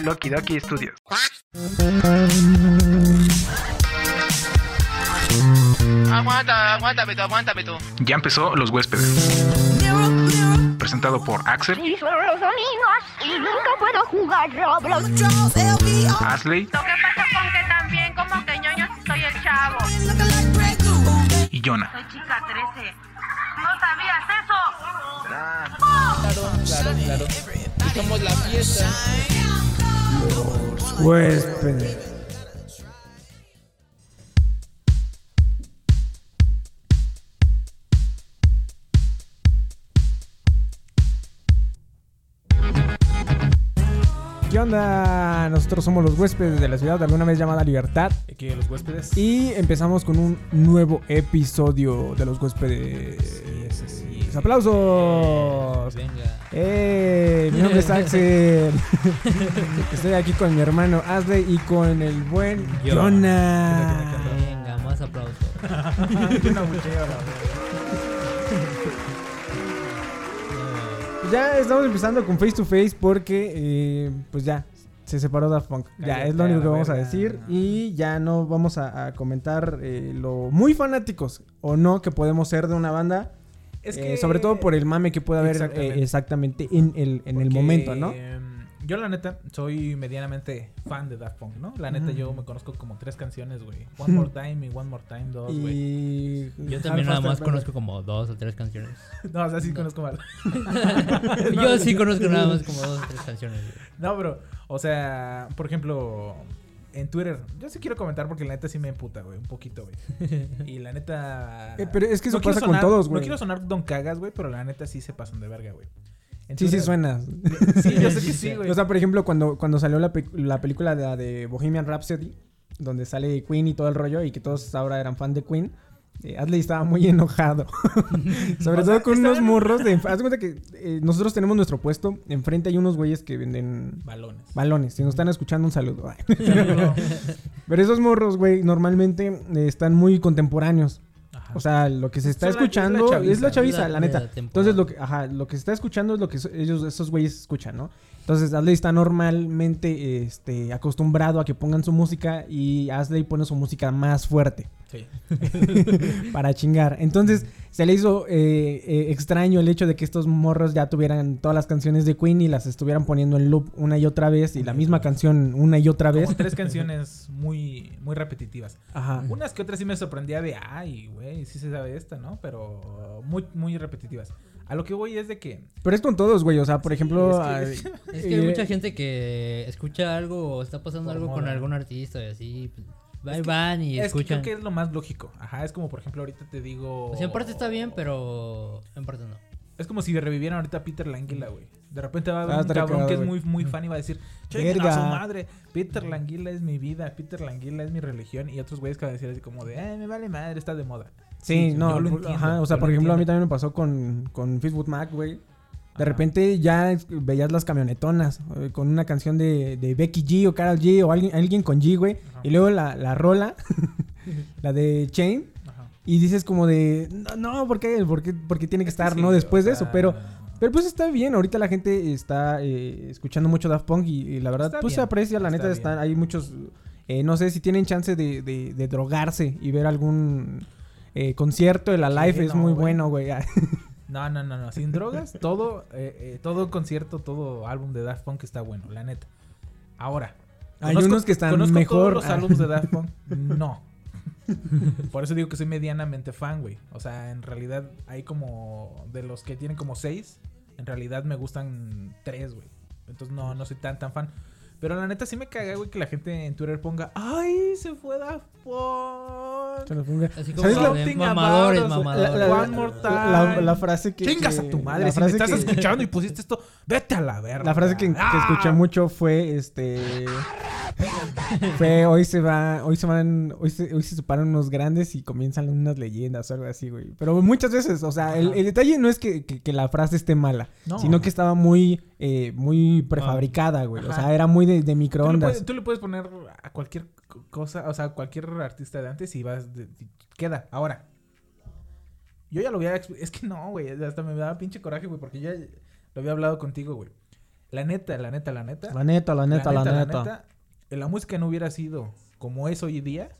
Loki Doki Studios. Aguanta, aguántame tú, aguántame tú. Ya empezó Los Huéspedes. Presentado por Axel, Y son los domingos y nunca puedo jugar Roblox. Asley Lo que pasa con que también como que ñoño soy el chavo. y Jonah. Soy chica 13. ¿No sabías eso? Claro, claro. Y somos la fiesta. Huéspedes. ¿Qué onda? Nosotros somos los huéspedes de la ciudad de alguna vez llamada Libertad Aquí los huéspedes. y empezamos con un nuevo episodio de los huéspedes. ¡Aplausos! Venga. ¡Eh! Mi nombre es Axel. Estoy aquí con mi hermano Asley y con el buen Yo. Jonah. Venga, más aplausos. Ya estamos empezando con Face to Face porque, eh, pues ya, se separó Daft Punk. Ya, es lo único que vamos a decir. Y ya no vamos a, a comentar eh, lo muy fanáticos o no que podemos ser de una banda. Es eh, sobre todo por el mame que puede haber eh, Exactamente. exactamente en el, en el momento, ¿no? Yo la neta soy medianamente fan de Daft Punk, ¿no? La neta yo me conozco como tres canciones, güey. One More Time y One More Time 2, güey. Y... Yo también nada más conozco como dos o tres canciones. No, o sea, sí conozco mal. Yo sí conozco nada más como dos o tres canciones. güey. No, pero, o sea, por ejemplo, en Twitter, yo sí quiero comentar porque la neta sí me emputa, güey, un poquito, güey. Y la neta. Eh, pero es que eso quiero pasa con todos, güey. No quiero sonar don cagas, güey, pero la neta sí se pasan de verga, güey. Sí, sí suena. Sí, yo sé que sí, güey. O sea, por ejemplo, cuando, cuando salió la, pe- la película de, de Bohemian Rhapsody, donde sale Queen y todo el rollo, y que todos ahora eran fan de Queen, eh, Adley estaba muy enojado. Sobre O todo sea, con unos en- morros. De, haz de cuenta que eh, nosotros tenemos nuestro puesto. Enfrente hay unos güeyes que venden Balones. balones. Si nos están escuchando, un saludo. Pero esos morros, güey, normalmente eh, están muy contemporáneos. O sea, lo que se está es la escuchando es la chaviza. La- neta. Entonces, lo que, ajá, lo que se está escuchando es lo que ellos, esos güeyes escuchan, ¿no? Entonces, Asley está normalmente este, acostumbrado a que pongan su música y Asley pone su música más fuerte Sí. para chingar. Entonces, se le hizo eh, eh, extraño el hecho de que estos morros ya tuvieran todas las canciones de Queen y las estuvieran poniendo en loop una y otra vez y la misma canción una y otra vez. Como tres canciones muy, muy repetitivas. Ajá. Unas que otras sí me sorprendía de, ay, güey, sí se sabe esta, ¿no? Pero muy, muy repetitivas. A lo que voy es de que... Pero es con todos, güey. O sea, por Sí, ejemplo... es que- ay, Es que hay eh, mucha gente que escucha algo o está pasando algo con algún artista y así. pues, Es Ahí que- van y es que escuchan. creo que es lo más lógico. Ajá, es como por ejemplo ahorita te digo... O sea, en parte está bien, pero en parte no. Es como si revivieran ahorita a Peter Languila, güey. De repente va a haber Ah, un estaría cabrón que es muy, muy fan y va a decir, "Chinguen a su madre, Peter Languila es mi vida, Peter Languila es mi religión. Y otros güeyes que van a decir así como de, eh, me vale madre, está de moda. Sí, no, lo ajá, o sea, por lo ejemplo, a mí también me pasó con, con Fleetwood Mac, güey. De repente ya veías las camionetonas eh, con una canción de, de Becky G o Carol G o alguien, alguien con G, güey. Ajá. Y luego la, la rola, la de Chain. Ajá. Y dices como de, no, no, ¿por qué? ¿Por qué, por qué tiene que Es que estar, sí, no? Después de eso, pero... Pero pues está bien, ahorita la gente está eh, escuchando mucho Daft Punk y, y la verdad Está pues se aprecia, la está neta están, hay muchos, eh, no sé si tienen chance de, de- de drogarse y ver algún eh, concierto de la Sí, es no, muy güey. bueno, güey. No, no, no, no. Sin drogas, todo, eh, eh, todo concierto, todo álbum de Daft Punk está bueno, la neta. Ahora. Hay unos que están conozco mejor. todos los álbumes de Daft Punk? No. Por eso digo que soy medianamente fan, güey. O sea, en realidad hay como... De los que tienen como seis, en realidad me gustan tres, güey. Entonces no, no soy tan, tan fan. Pero la neta sí me caga, güey, que la gente en Twitter ponga... ¡Ay, se fue Daft Así como ¿Sabes de la- Something mamadores, about us, mamadores. la- One more la- time. la frase que... Chingas que- a tu madre, la si me estás que- escuchando y pusiste esto, vete a la verga. La frase que, que Ah. escuché mucho fue este fue hoy se va, hoy se van, hoy se, hoy se separan unos grandes y comienzan unas leyendas o algo así, güey. Pero muchas veces, o sea, el, detalle no es que, que- que la frase esté mala, No. sino que estaba muy, eh, muy prefabricada, güey. O sea, era muy de, de Tú le, microondas. puedes, tú le puedes poner a cualquier cosa, o sea, cualquier artista de antes y vas, de- queda. Ahora, yo ya lo había, expl- es que no, güey, hasta me daba pinche coraje, güey, porque ya lo había hablado contigo, güey. La neta, la neta, la neta. La neta, la neta, la neta. eh, la música no hubiera sido como es hoy día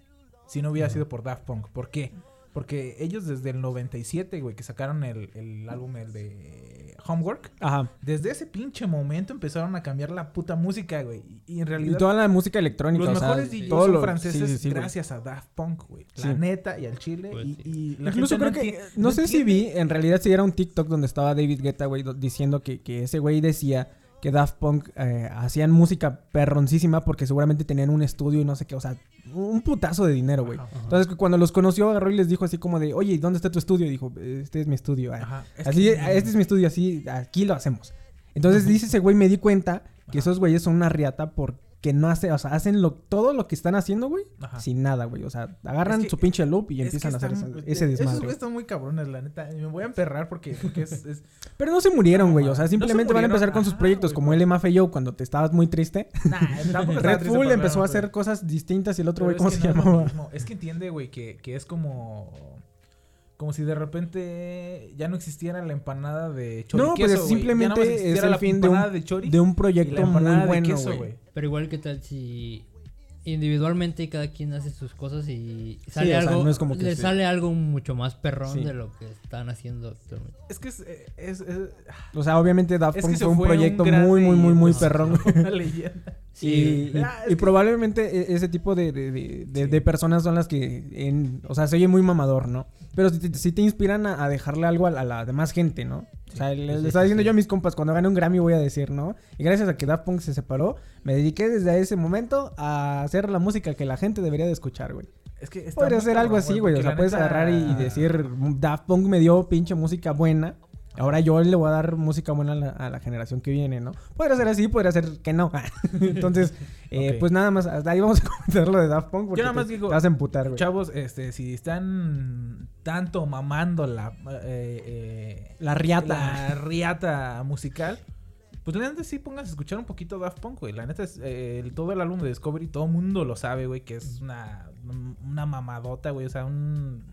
si no hubiera sido por Daft Punk. ¿Por qué? Porque ellos desde el 97, güey, que sacaron el, el álbum, el de Homework, Ajá. desde ese pinche momento empezaron a cambiar la puta música, güey. Y, y en Y realidad toda la música electrónica, los o sea, mejores DJs son lo- franceses sí, sí, sí, güey. gracias a Daft Punk, güey. La Sí. neta y al chile. Pues y, y la Incluso gente creo que, enti- no, sé si vi, en realidad si era un TikTok donde estaba David Guetta, güey, do- diciendo que, que ese güey decía que Daft Punk eh, hacían música perroncísima porque seguramente tenían un estudio y no sé qué, o sea, un putazo de dinero, güey. Entonces cuando los conoció, agarró y les dijo así como de, oye, ¿dónde está tu estudio? Y dijo, este es mi estudio. ah. Ajá. Es Así, que- este es mi estudio, así, aquí lo hacemos. Entonces dice ese güey, me di cuenta que esos güeyes son una riata porque no hace, o sea, hacen lo, todo lo que están haciendo, güey, Ajá. sin nada, güey. O sea, agarran Es que- su pinche loop y empiezan que a hacer están- ese, ese Esos desmadre. güey. están muy cabrones, la neta. Me voy a emperrar porque, porque es, es- Pero no se murieron, güey. O sea, No se simplemente van a empezar con sus proyectos güey, como güey. el MFAO cuando te estabas muy triste. Nah, Red Bull empezó a hacer cosas distintas y el otro güey, ¿cómo que se llamaba? Es que entiende, güey, que, que es como... Como si de repente ya no existiera la empanada de chorizo. No, pues simplemente es el fin de un, de, chori de un la proyecto muy bueno, güey. Pero igual, ¿qué tal si individualmente cada quien hace sus cosas y sale o sea, algo, no es como que le sí. sale algo mucho más perrón Sí. de lo que están haciendo actualmente? Es que es... es, es- O sea, obviamente Daft es Punk que fue un proyecto muy, muy, muy, muy perrón. Una leyenda. Y, y- Ah, y probablemente e- ese tipo de, de- de- de- Sí. de personas son las que, en, o sea, se oye muy mamador, ¿no? Pero sí, te- sí te inspiran a, a dejarle algo a la, a la demás gente, ¿no? O sea, le, le estaba diciendo yo a mis compas, cuando gane un Grammy voy a decir, ¿no? Y gracias a que Daft Punk se separó, me dediqué desde ese momento a hacer la música que la gente debería de escuchar, güey. Es que Podría ser algo así, güey. O sea, puedes neta- agarrar y, y decir, Daft Punk me dio pinche música buena. Ahora yo le voy a dar música buena a la, a la generación que viene, ¿no? Podría ser así, podría ser que no. Entonces, eh, pues nada más, hasta ahí vamos a comentar lo de Daft Punk. Porque nada más te, digo, te vas a emputar, güey. Chavos, este, si están tanto mamando la, eh, eh, La riata. la riata musical, pues la neta sí pongas a escuchar un poquito Daft Punk, güey. La neta es eh, el- todo el álbum de Discovery, todo el mundo lo sabe, güey, que es una, una mamadota, güey. O sea, un,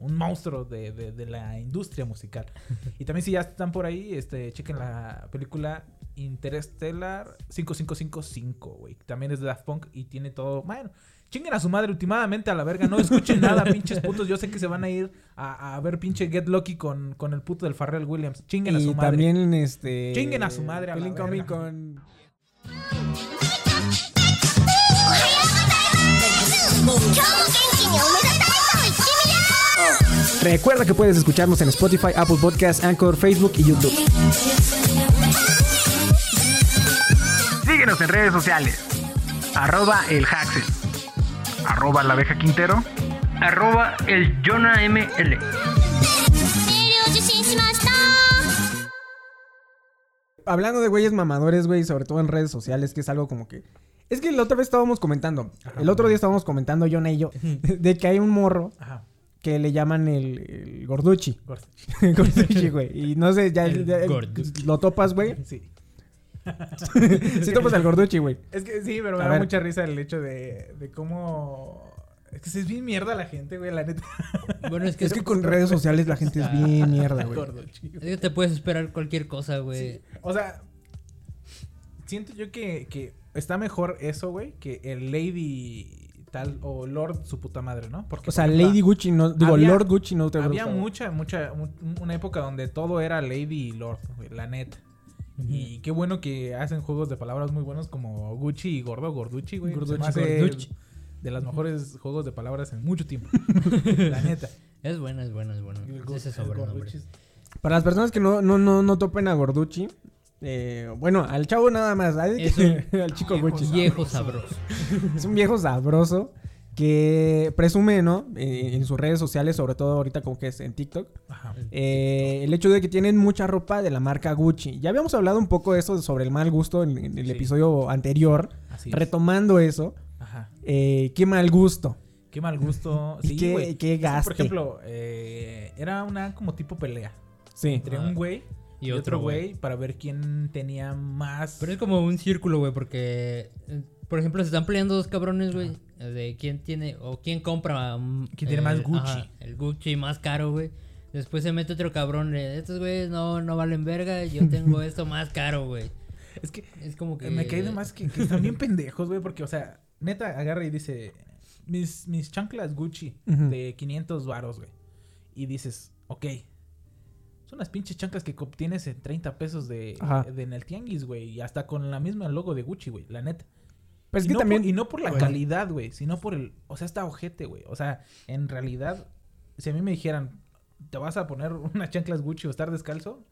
un monstruo de, de- de la industria musical. Y también si ya están por ahí, este, chequen la película Interstellar 5555, güey. También es de Daft Punk y tiene todo. Bueno, chinguen a su madre últimamente a la verga. No escuchen nada, pinches putos. Yo sé que se van a ir a, a ver pinche Get Lucky con, con el puto del Farrell Williams. Chinguen a Y su madre. también, este... Chinguen a su madre a la verga. Con... Recuerda que puedes escucharnos en Spotify, Apple Podcasts, Anchor, Facebook y YouTube. Síguenos en redes sociales. Arroba el Haxel. Arroba la abeja Quintero. Arroba el Jonah ML. Hablando de güeyes mamadores, güey, sobre todo en redes sociales, que es algo como que... Es que la otra vez estábamos comentando, el otro día estábamos comentando, Jonah y yo, de que hay un morro Ajá. Que le llaman el, el gorduchi. Gordo. gorduchi, güey. Y no sé, ya, El ya- gorduchi. lo topas, güey. Sí. sí topas al gorduchi, güey. Es que sí, pero me A da ver. mucha risa el hecho de, de cómo. Es que es bien mierda la gente, güey, la neta. Bueno, es que, Es que con redes sociales la gente es bien mierda, güey. Es que te puedes esperar cualquier cosa, güey. O sea, siento yo que, que está mejor eso, güey, que el Lady tal o Lord su puta madre, ¿no? Porque, O sea, por ejemplo, Lady Gucci no... Digo, había- Lord Gucci no te Había mucha, mucha, mu- una época donde todo era Lady y Lord, la neta. Y qué bueno que hacen juegos de palabras muy buenos como Gucci y Gordo Gorduchi, güey. Gorduchi. De los mejores juegos de palabras en mucho tiempo. la neta. Es bueno, es bueno, es bueno. Ese sobrenombre. Para las personas que no, no, no, no topen a Gorduchi, eh, bueno, al chavo nada más, ay, Es al chico Gucci. Viejo sabroso. Es un viejo sabroso que presume, ¿no? Eh, en sus redes sociales, sobre todo ahorita como que es en TikTok, Ajá. eh, el hecho de que tienen mucha ropa de la marca Gucci. Ya habíamos hablado un poco de eso, sobre el mal gusto en, en el Sí. episodio anterior. Así es. Retomando eso, Ajá. eh, qué mal gusto. Qué mal gusto. Sí, qué- qué gaste. Por ejemplo, eh, era una como tipo pelea Sí. entre un güey Y otro güey. para ver quién tenía más. Pero es como un círculo, güey, porque, eh, por ejemplo, se están peleando dos cabrones, güey, de quién tiene o quién compra. mm, ¿Quién tiene más Gucci? el Gucci más caro, güey. Después se mete otro cabrón de estos güeyes no, no valen verga, yo tengo esto más caro, güey. Es que Es como que. me cae de más que, que están bien pendejos, güey, porque, o sea, neta, agarra y dice, mis, mis chanclas Gucci de 500 varos, güey. Y dices, ok, son unas pinches chanclas que obtienes en 30 pesos de, de en el tianguis, güey, y hasta con la misma logo de Gucci, güey, la neta. Pues es y, que no también. por, y no por la Bueno. calidad, güey, sino por el... O sea, está ojete, güey. O sea, en realidad, si a mí me dijeran, ¿te vas a poner unas chanclas Gucci o estar descalzo?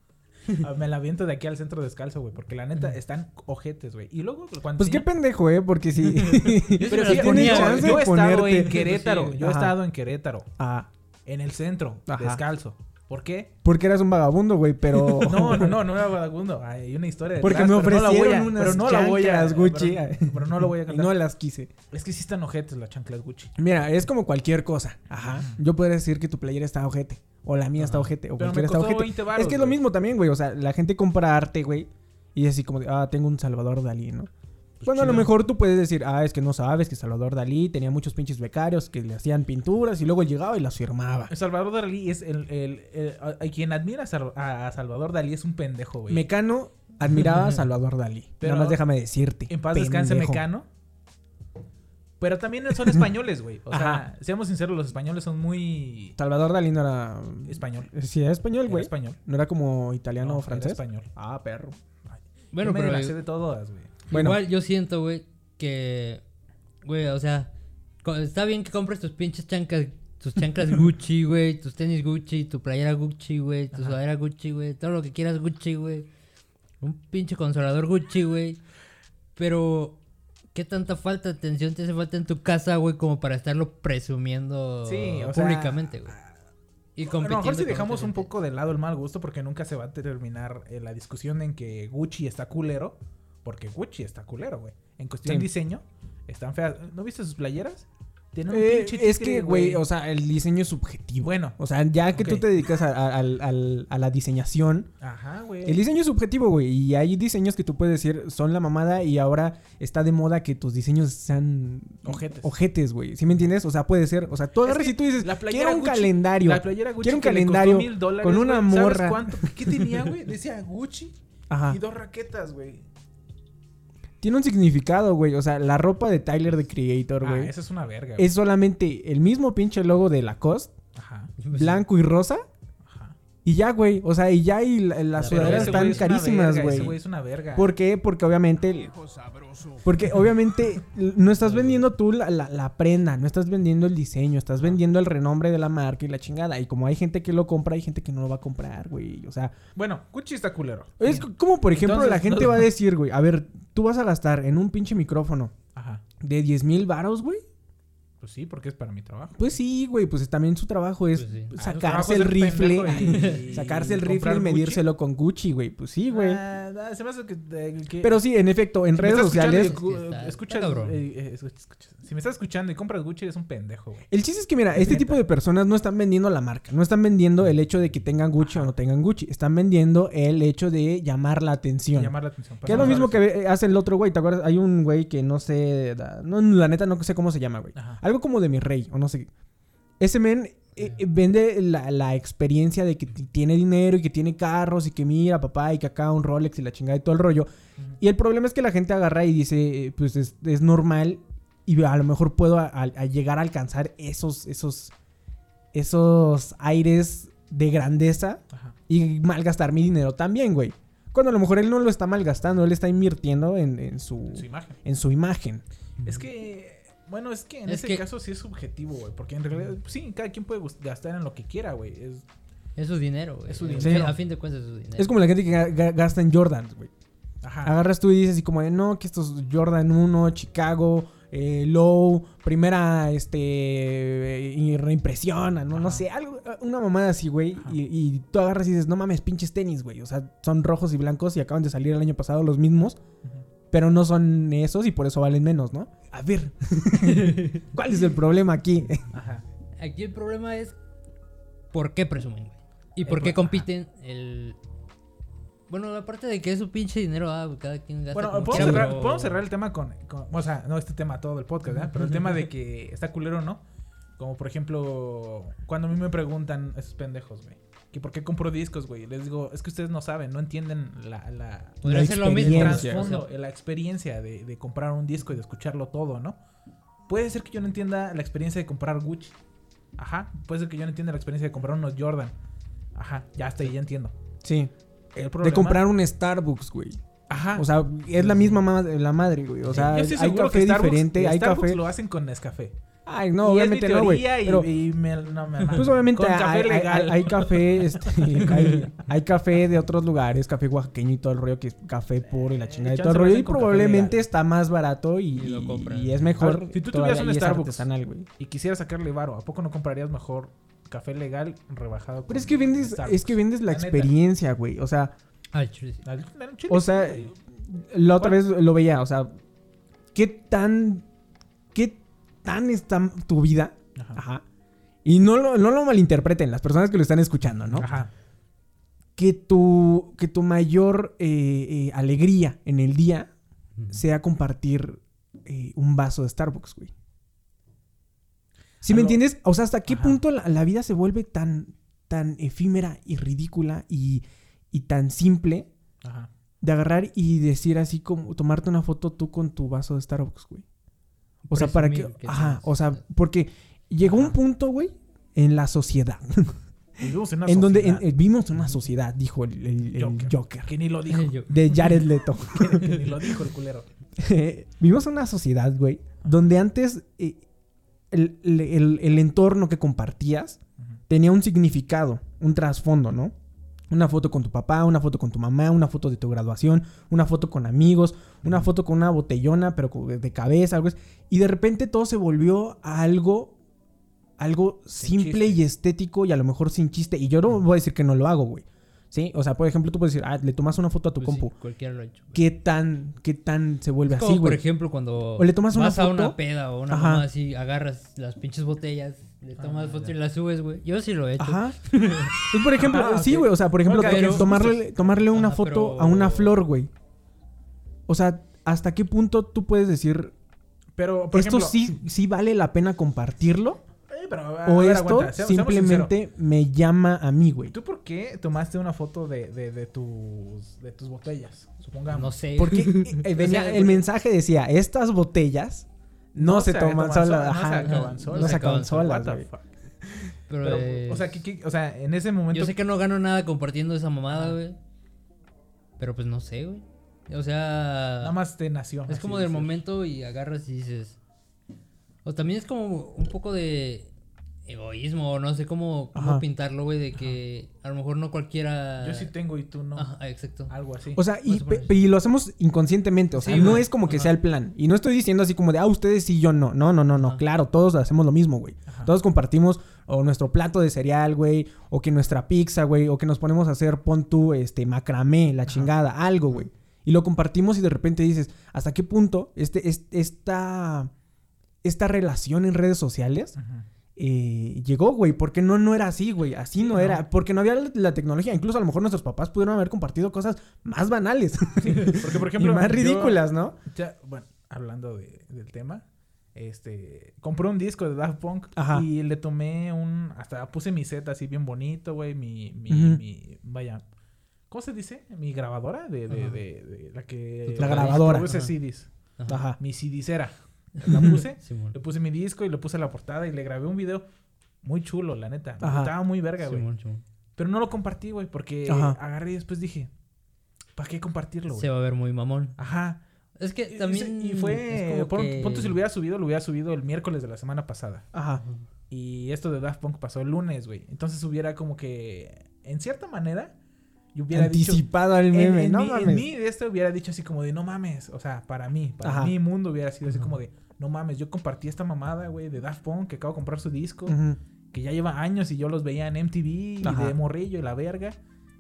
Ah, me la aviento de aquí al centro descalzo, güey. Porque la neta, están ojetes, güey. Y luego, cuando... Pues qué pendejo, ¿eh? Porque si. Pero si ponía, chance yo he estado ponerte. en Querétaro. Sí, yo he estado en Querétaro. Ah, En el centro, Ajá. descalzo. ¿Por qué? porque eras un vagabundo, güey, pero. No, no, no, no era vagabundo. Hay una historia Porque detrás, me ofrecieron unas pero no la voy a- chanclas Gucci. Pero, pero no lo voy a Y contar. no las quise. Es que sí están ojetes las chanclas Gucci. Mira, es como cualquier cosa. Ajá. Yo podría decir que tu playera está ojete. O la mía está Ajá. ojete. O Pero me cualquiera está costó ojete. 20 varos, es que es lo güey. mismo también, güey. O sea, la gente compra arte, güey. Y es así como de, ah, tengo un Salvador Dalí, ¿no? Pues Bueno, a lo mejor tú puedes decir, ah, es que no sabes que Salvador Dalí tenía muchos pinches becarios que le hacían pinturas y luego él llegaba y las firmaba. Salvador Dalí es el, el, el- quien admira a, Sal- a Salvador Dalí es un pendejo, güey. Mecano admiraba a Salvador Dalí. Pero- Nada más déjame decirte. En paz descanse. Mecano. Pero también son españoles, güey. O sea, Ajá. seamos sinceros, los españoles son muy Salvador Dalí no era. español. Sí, era español, Era güey. español. No era como italiano No, o era francés. español. Ah, perro. Bueno, Yo me pero. la sé de todas, güey. Bueno. Igual yo siento, güey, que. Güey, o sea. Está bien que compres tus pinches chanclas. Tus chanclas Gucci, güey. Tus tenis Gucci. Tu playera Gucci, güey. Tu Ajá. sudadera Gucci, güey. Todo lo que quieras Gucci, güey. Un pinche consolador Gucci, güey. Pero. ¿Qué tanta falta de atención te hace falta en tu casa, güey? Como para estarlo presumiendo Sí, o sea, públicamente, güey. Y A lo mejor si dejamos un poco de lado el mal gusto porque nunca se va a terminar eh, la discusión en que Gucci está culero. Porque Gucci está culero, güey. En cuestión Sí. de diseño, están feas. ¿No viste sus playeras? Tienen un Eh, pinche es que, güey, o sea, el diseño es subjetivo. Bueno. O sea, ya que tú te dedicas a, la diseñación, Ajá, güey. el diseño es subjetivo, güey. Y hay diseños que tú puedes decir son la mamada y ahora está de moda que tus diseños sean Ojetes. Ojetes, güey. ¿Sí me entiendes? O sea, puede ser. O sea, tú agarras y tú dices, la playera quiero un Gucci- calendario. La playera Gucci Quiero un calendario dólares, con una. ¿Sabes morra. cuánto? ¿Qué tenía, güey? Decía Gucci Ajá. y dos raquetas, güey. Tiene un significado, güey. O sea, la ropa de Tyler, the Creator, Ah, güey. esa es una verga. güey. es solamente el mismo pinche logo de Lacoste, Ajá, blanco y rosa. Y ya, güey. O sea, y ya y la- las Pero sudaderas están güey es una carísimas, güey. Ese güey es una verga. ¿Por qué? Porque obviamente. Porque obviamente no estás vendiendo tú la, la- la prenda, no estás vendiendo el diseño, estás vendiendo el renombre de la marca y la chingada. Y como hay gente que lo compra, hay gente que no lo va a comprar, güey. O sea, Bueno, Gucci está culero. es como por ejemplo Entonces, la gente no- va a decir, güey, a ver, tú vas a gastar en un pinche micrófono Ajá. de 10 mil varos, güey. Pues sí, porque es para mi trabajo. Pues sí, güey, pues también su trabajo es Pues sí. Sacarse el rifle, y- sacarse el rifle y medírselo con Gucci, güey. Pues sí, güey. Ah, se me hace que, eh, que- Pero sí, en efecto, en si redes sociales y cu- Es que está- escuchas, está cabrón. eh, eh, escuchas- escuchas. Si me estás escuchando y compras Gucci, eres un pendejo, güey. El chiste es que, mira, este tipo de personas no están vendiendo la marca. No están vendiendo el hecho de que tengan Gucci o no tengan Gucci. Están vendiendo el hecho de llamar la atención. Llamar la atención. Que es lo mismo que ve- hace el otro güey. ¿Te acuerdas? Hay un güey que no sé. No, la neta no sé cómo se llama, güey. Algo como de mi rey, o no sé. Ese men eh, eh, vende la, la experiencia de que tiene dinero y que tiene carros y que mira, papá, y que acá un Rolex y la chingada y todo el rollo. Y el problema es que la gente agarra y dice, eh, pues es, es normal y a lo mejor puedo a- a- a llegar a alcanzar esos, esos, esos aires de grandeza Ajá. y malgastar mi dinero también, güey. Cuando a lo mejor él no lo está malgastando, él está invirtiendo en, en su, Su imagen. en su imagen. Es que, bueno, es que en Es ese que- caso sí es subjetivo, güey. Porque en realidad, pues sí, cada quien puede gastar en lo que quiera, güey. Es, Es su dinero, güey. Es su dinero. A fin de cuentas es su dinero. Es como la gente que ga- ga- gasta en Jordans, güey. ajá. Agarras tú y dices así como de, no, que estos Jordan 1, Chicago, eh, Low, primera, este, eh, y reimpresiona, no, no sé, algo, una mamada así, güey. Y, y tú agarras y dices, no mames, pinches tenis, güey. O sea, son rojos y blancos y acaban de salir el año pasado los mismos. Pero no son esos y por eso valen menos, ¿no? A ver, ¿cuál es el problema aquí? Ajá. Aquí el problema es por qué presumen, güey. Y por qué compiten el... Bueno, aparte de que es su pinche dinero, ah, cada quien gasta Bueno, como podemos quiera, cerrar, pero- podemos cerrar el tema con, con- O sea, no este tema todo el podcast, ¿verdad? Pero el tema de que está culero no. Como por ejemplo, cuando a mí me preguntan esos pendejos, güey. Que por qué compro discos, güey. Les digo, es que ustedes no saben, no entienden la, la, La ser lo mismo. el experiencia, trasfondo, la experiencia de, de comprar un disco y de escucharlo todo, ¿no? Puede ser que yo no entienda la experiencia de comprar Gucci. Ajá. Puede ser que yo no entienda la experiencia de comprar unos Jordan. Ajá. Ya hasta ahí, ya entiendo. Sí. El De problema- comprar un Starbucks, güey. Ajá. O sea, es la misma ma- la madre, güey. O sea, hay café que Starbucks- diferente, hay Starbucks café. lo hacen con Nescafé. Ay, no, y obviamente es mi no, güey. y, Pero, y me, no me pues obviamente con hay, café hay- legal. hay- hay café, este, hay, hay café de otros lugares, café oaxaqueño y todo el rollo, que es café puro y la chingada y todo el lo rollo. Y probablemente está más barato y, Y lo y- compran. y es mejor. Ver, si tú tuvieras un y Starbucks. artesanal, güey. y quisiera sacarle varo, ¿a poco no comprarías mejor café legal rebajado? Pero es que vendes, Starbucks? es que vendes la experiencia, güey. O sea, chile, sí. Al- al chile, O sea, la otra vez lo veía, o sea, ¿qué tan, qué tan está tu vida? Ajá. Ajá. Y no lo, no lo malinterpreten las personas que lo están escuchando, ¿no? Ajá. Que tu, que tu mayor eh, eh, alegría en el día sea compartir eh, un vaso de Starbucks, güey. ¿Sí me entiendes? O sea, ¿hasta qué Ajá. punto la, la vida se vuelve tan, tan efímera y ridícula y, y tan simple Ajá. de agarrar y decir así como tomarte una foto tú con tu vaso de Starbucks, güey? O sea, para que... Ajá, tienes- o sea, porque llegó un punto, güey, en la sociedad. Vivimos en una en donde en- eh, vimos una sociedad, dijo el, el- el Joker. Joker. Que ni lo dijo. Yo- De Jared Leto. que ni lo dijo el culero. Vivimos en una sociedad, güey, donde antes eh, el, el- el- el entorno que compartías tenía un significado, un trasfondo, ¿no? Una foto con tu papá, una foto con tu mamá, una foto de tu graduación, una foto con amigos, una foto con una botellona, pero de cabeza, algo así. Y de repente todo se volvió a algo, algo Sin simple chiste. y estético y a lo mejor sin chiste. Y yo no voy a decir que no lo hago, güey. ¿Sí? O sea, por ejemplo, tú puedes decir, ah, le tomas una foto a tu pues sí, compu. cualquiera lo ha hecho. güey. ¿Qué tan, qué tan se vuelve Es como, así, por güey? ejemplo, cuando O le tomas una vas a foto. una peda o una mamá así, agarras las pinches botellas, le tomas foto y las subes, güey. Yo sí lo he hecho. Ajá. Es por ejemplo, Ah, sí, güey. O sea, por ejemplo, tomarle, tomarle una foto pero- a una flor, güey. O sea, ¿hasta qué punto tú puedes decir, Pero, por esto ejemplo, sí, sí vale la pena compartirlo? Eh, pero, o ver, esto aguanta, seamos- seamos simplemente me llama a mí, güey. ¿Tú por qué tomaste una foto de, de, de tus, de tus botellas? Supongamos. No sé. Porque eh, venía- sea, el mensaje decía, estas botellas no, se, toman solas. No se Ajá, acaban no solas. no se acaban solas. Pero, Pero, eh, o, sea, ¿qué- qué- o sea, en ese momento. yo sé que no gano nada compartiendo esa mamada, güey. Pero pues no sé, güey. O sea, Nada más te nació. es como del momento y agarras y dices. O también es como un poco de egoísmo, o no sé cómo, cómo pintarlo, güey, de que a lo mejor no cualquiera. Yo sí tengo y tú no. Ajá, exacto. Algo así. O sea, y, lo hacemos inconscientemente. O sea, Sí, no es como que Ajá. sea el plan. Y no estoy diciendo así como de, ah, ustedes sí, yo no. No, no, no, no. Ajá. Claro, todos hacemos lo mismo, güey. Todos compartimos o nuestro plato de cereal, güey. O que nuestra pizza, güey. O que nos ponemos a hacer, pon tú, este, macramé, la chingada, algo, güey. Y lo compartimos y de repente dices, ¿hasta qué punto este, es- esta, esta relación en redes sociales Ajá. Eh, llegó, güey? Porque no, no era así, güey. Así no, no. era. Porque no había la, la tecnología. Incluso a lo mejor nuestros papás pudieron haber compartido cosas más banales. Sí, porque, por ejemplo. y más yo- ridículas, ¿no? ya, bueno, hablando de- del tema. Este, compré un disco de Daft Punk Ajá. y le tomé un, hasta puse mi set así bien bonito, güey, mi, mi, mi- vaya, ¿cómo se dice? Mi grabadora de, de, de, de la que... La grabadora. Produce. CDs. Ajá. Ajá. Mi CDcera. La puse, le puse mi disco y le puse la portada y le grabé un video muy chulo, la neta. Estaba muy verga, güey. Pero no lo compartí, güey, porque Ajá. agarré y después dije, ¿para qué compartirlo, güey? Se va a ver muy mamón. Ajá. Es que también. Y fue. pon- que- Punto si lo hubiera subido, lo hubiera subido el miércoles de la semana pasada. Ajá. Y esto de Daft Punk pasó el lunes, güey. Entonces hubiera como que. En cierta manera. Hubiera dicho. Anticipado al En, meme. en no mí, en mames. mí de esto hubiera dicho así como de no mames. O sea, para mí, para Ajá. mi mundo hubiera sido así como de no mames. Yo compartí esta mamada, güey, de Daft Punk que acabo de comprar su disco. Que ya lleva años y yo los veía en MTV y de morrillo y la verga.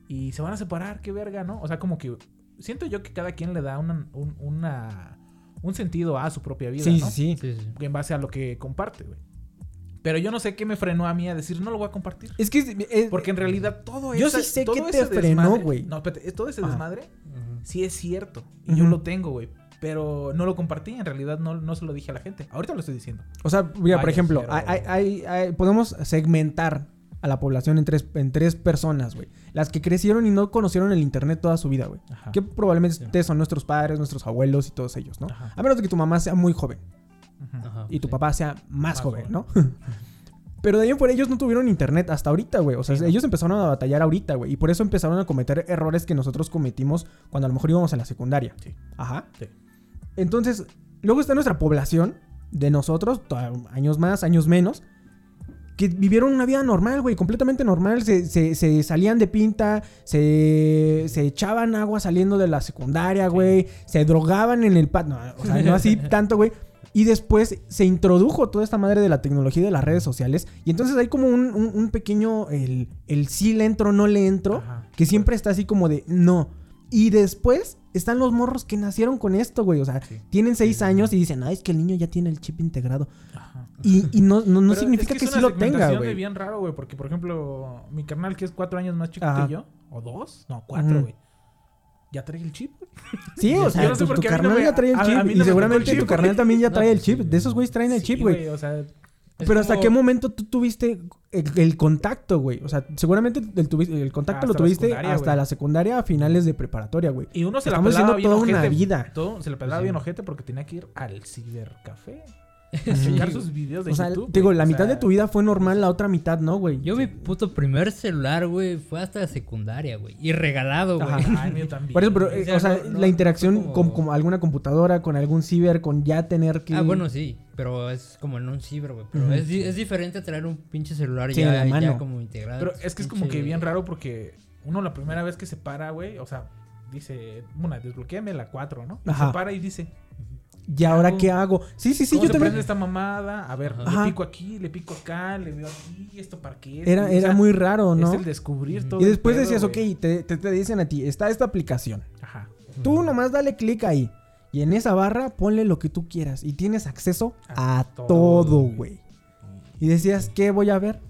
Y se van a separar, qué verga, ¿no? O sea, como que. Siento yo que cada quien le da una, un, una- un sentido a su propia vida, Sí, ¿no? sí, sí. Sí, sí. en base a lo que comparte, güey. Pero yo no sé qué me frenó a mí a decir, no lo voy a compartir. Es que. eh, Porque en realidad todo Yo ese- sí sé ese te frenó, güey. No, espérate, todo ese Ajá. desmadre Ujú. sí es cierto. Y yo lo tengo, güey. Pero no lo compartí, en realidad no, no se lo dije a la gente. Ahorita lo estoy diciendo. O sea, mira, por ejemplo, pero- hay, hay- hay- hay- podemos segmentar a la población en tres, en tres personas, güey. Las que crecieron y no conocieron el internet toda su vida, güey. Ajá. Que probablemente son nuestros padres, nuestros abuelos y todos ellos, ¿no? Ajá. A menos de que tu mamá sea muy joven. Ajá, y tu sí. papá sea más, Más joven, joven. ¿no? Pero de ahí en fuera ellos no tuvieron internet hasta ahorita, güey. O sea, Sí, no. ellos empezaron a batallar ahorita, güey. Y por eso empezaron a cometer errores que nosotros cometimos cuando a lo mejor íbamos a la secundaria. Sí. Ajá. Sí. Entonces, luego está nuestra población de nosotros, años más, años menos, que vivieron una vida normal, güey, completamente normal. Se, se- se salían de pinta, se, se echaban agua saliendo de la secundaria, güey, se drogaban en el patio, o sea, no así tanto, güey. Y después se introdujo toda esta madre de la tecnología y de las redes sociales. Y entonces hay como un, un- un pequeño, el, el sí le entro, no le entro, Ajá. que siempre está así como de no. Y después están los morros que nacieron con esto, güey. O sea, Sí. tienen seis años y dicen, ay, es que el niño ya tiene el chip integrado. Ajá. Y, y no, no, significa es que, es sí lo tenga, güey. bien raro, güey. Porque, por ejemplo, mi carnal, que es cuatro años más chico Ajá. que yo, o dos, no, cuatro, güey. Ya trae el chip. Sí, o sea, Yo no sé tu, no carnal me- ya trae el a- a chip. no y seguramente chip, tu carnal también ya trae el chip. De esos güeyes traen el Sí, chip, güey. O sea, Pero ¿hasta qué momento tú tuviste el, el contacto, güey? O sea, seguramente el, tuvi- el contacto Hasta lo tuviste hasta la secundaria a finales de preparatoria, güey. y uno se Estamos la pelaba bien toda ojete. una vida. Todo, se la pelaba sí. bien ojete porque tenía que ir al cibercafé. Checar sus videos de O sea, YouTube. te digo, la O mitad sea, de tu vida fue normal, la otra mitad no, güey. Yo mi puto primer celular, güey, fue hasta la secundaria, güey. Y regalado, güey. Ajá. Ay, mío también. Por eso, pero, O eh, sea, o sea, no- no- la interacción con, alguna computadora, con algún ciber, con ya tener que... Ah, bueno, sí, pero es como en un ciber, güey. Pero es, es diferente a traer un pinche celular Sí, ya, en la mano. ya como integrado. Pero es que es como Pinche- que bien raro porque uno la primera vez que se para, güey, o sea, dice, una, desbloqueame la 4, ¿no? Y Ajá. se para y dice, ¿Y ahora qué hago? Sí, sí, sí, ¿cómo yo se también... prende esta mamada? A ver, Ajá. le pico aquí, le pico acá, le veo aquí, esto para qué. Era, muy raro, ¿no? Es el descubrir todo Y después pedo, decías, ok, te, te, te dicen a ti, está esta aplicación. Ajá. Tú nomás dale clic ahí. Y en esa barra ponle lo que tú quieras. Y tienes acceso A a todo, güey. Y decías, ¿qué voy a ver?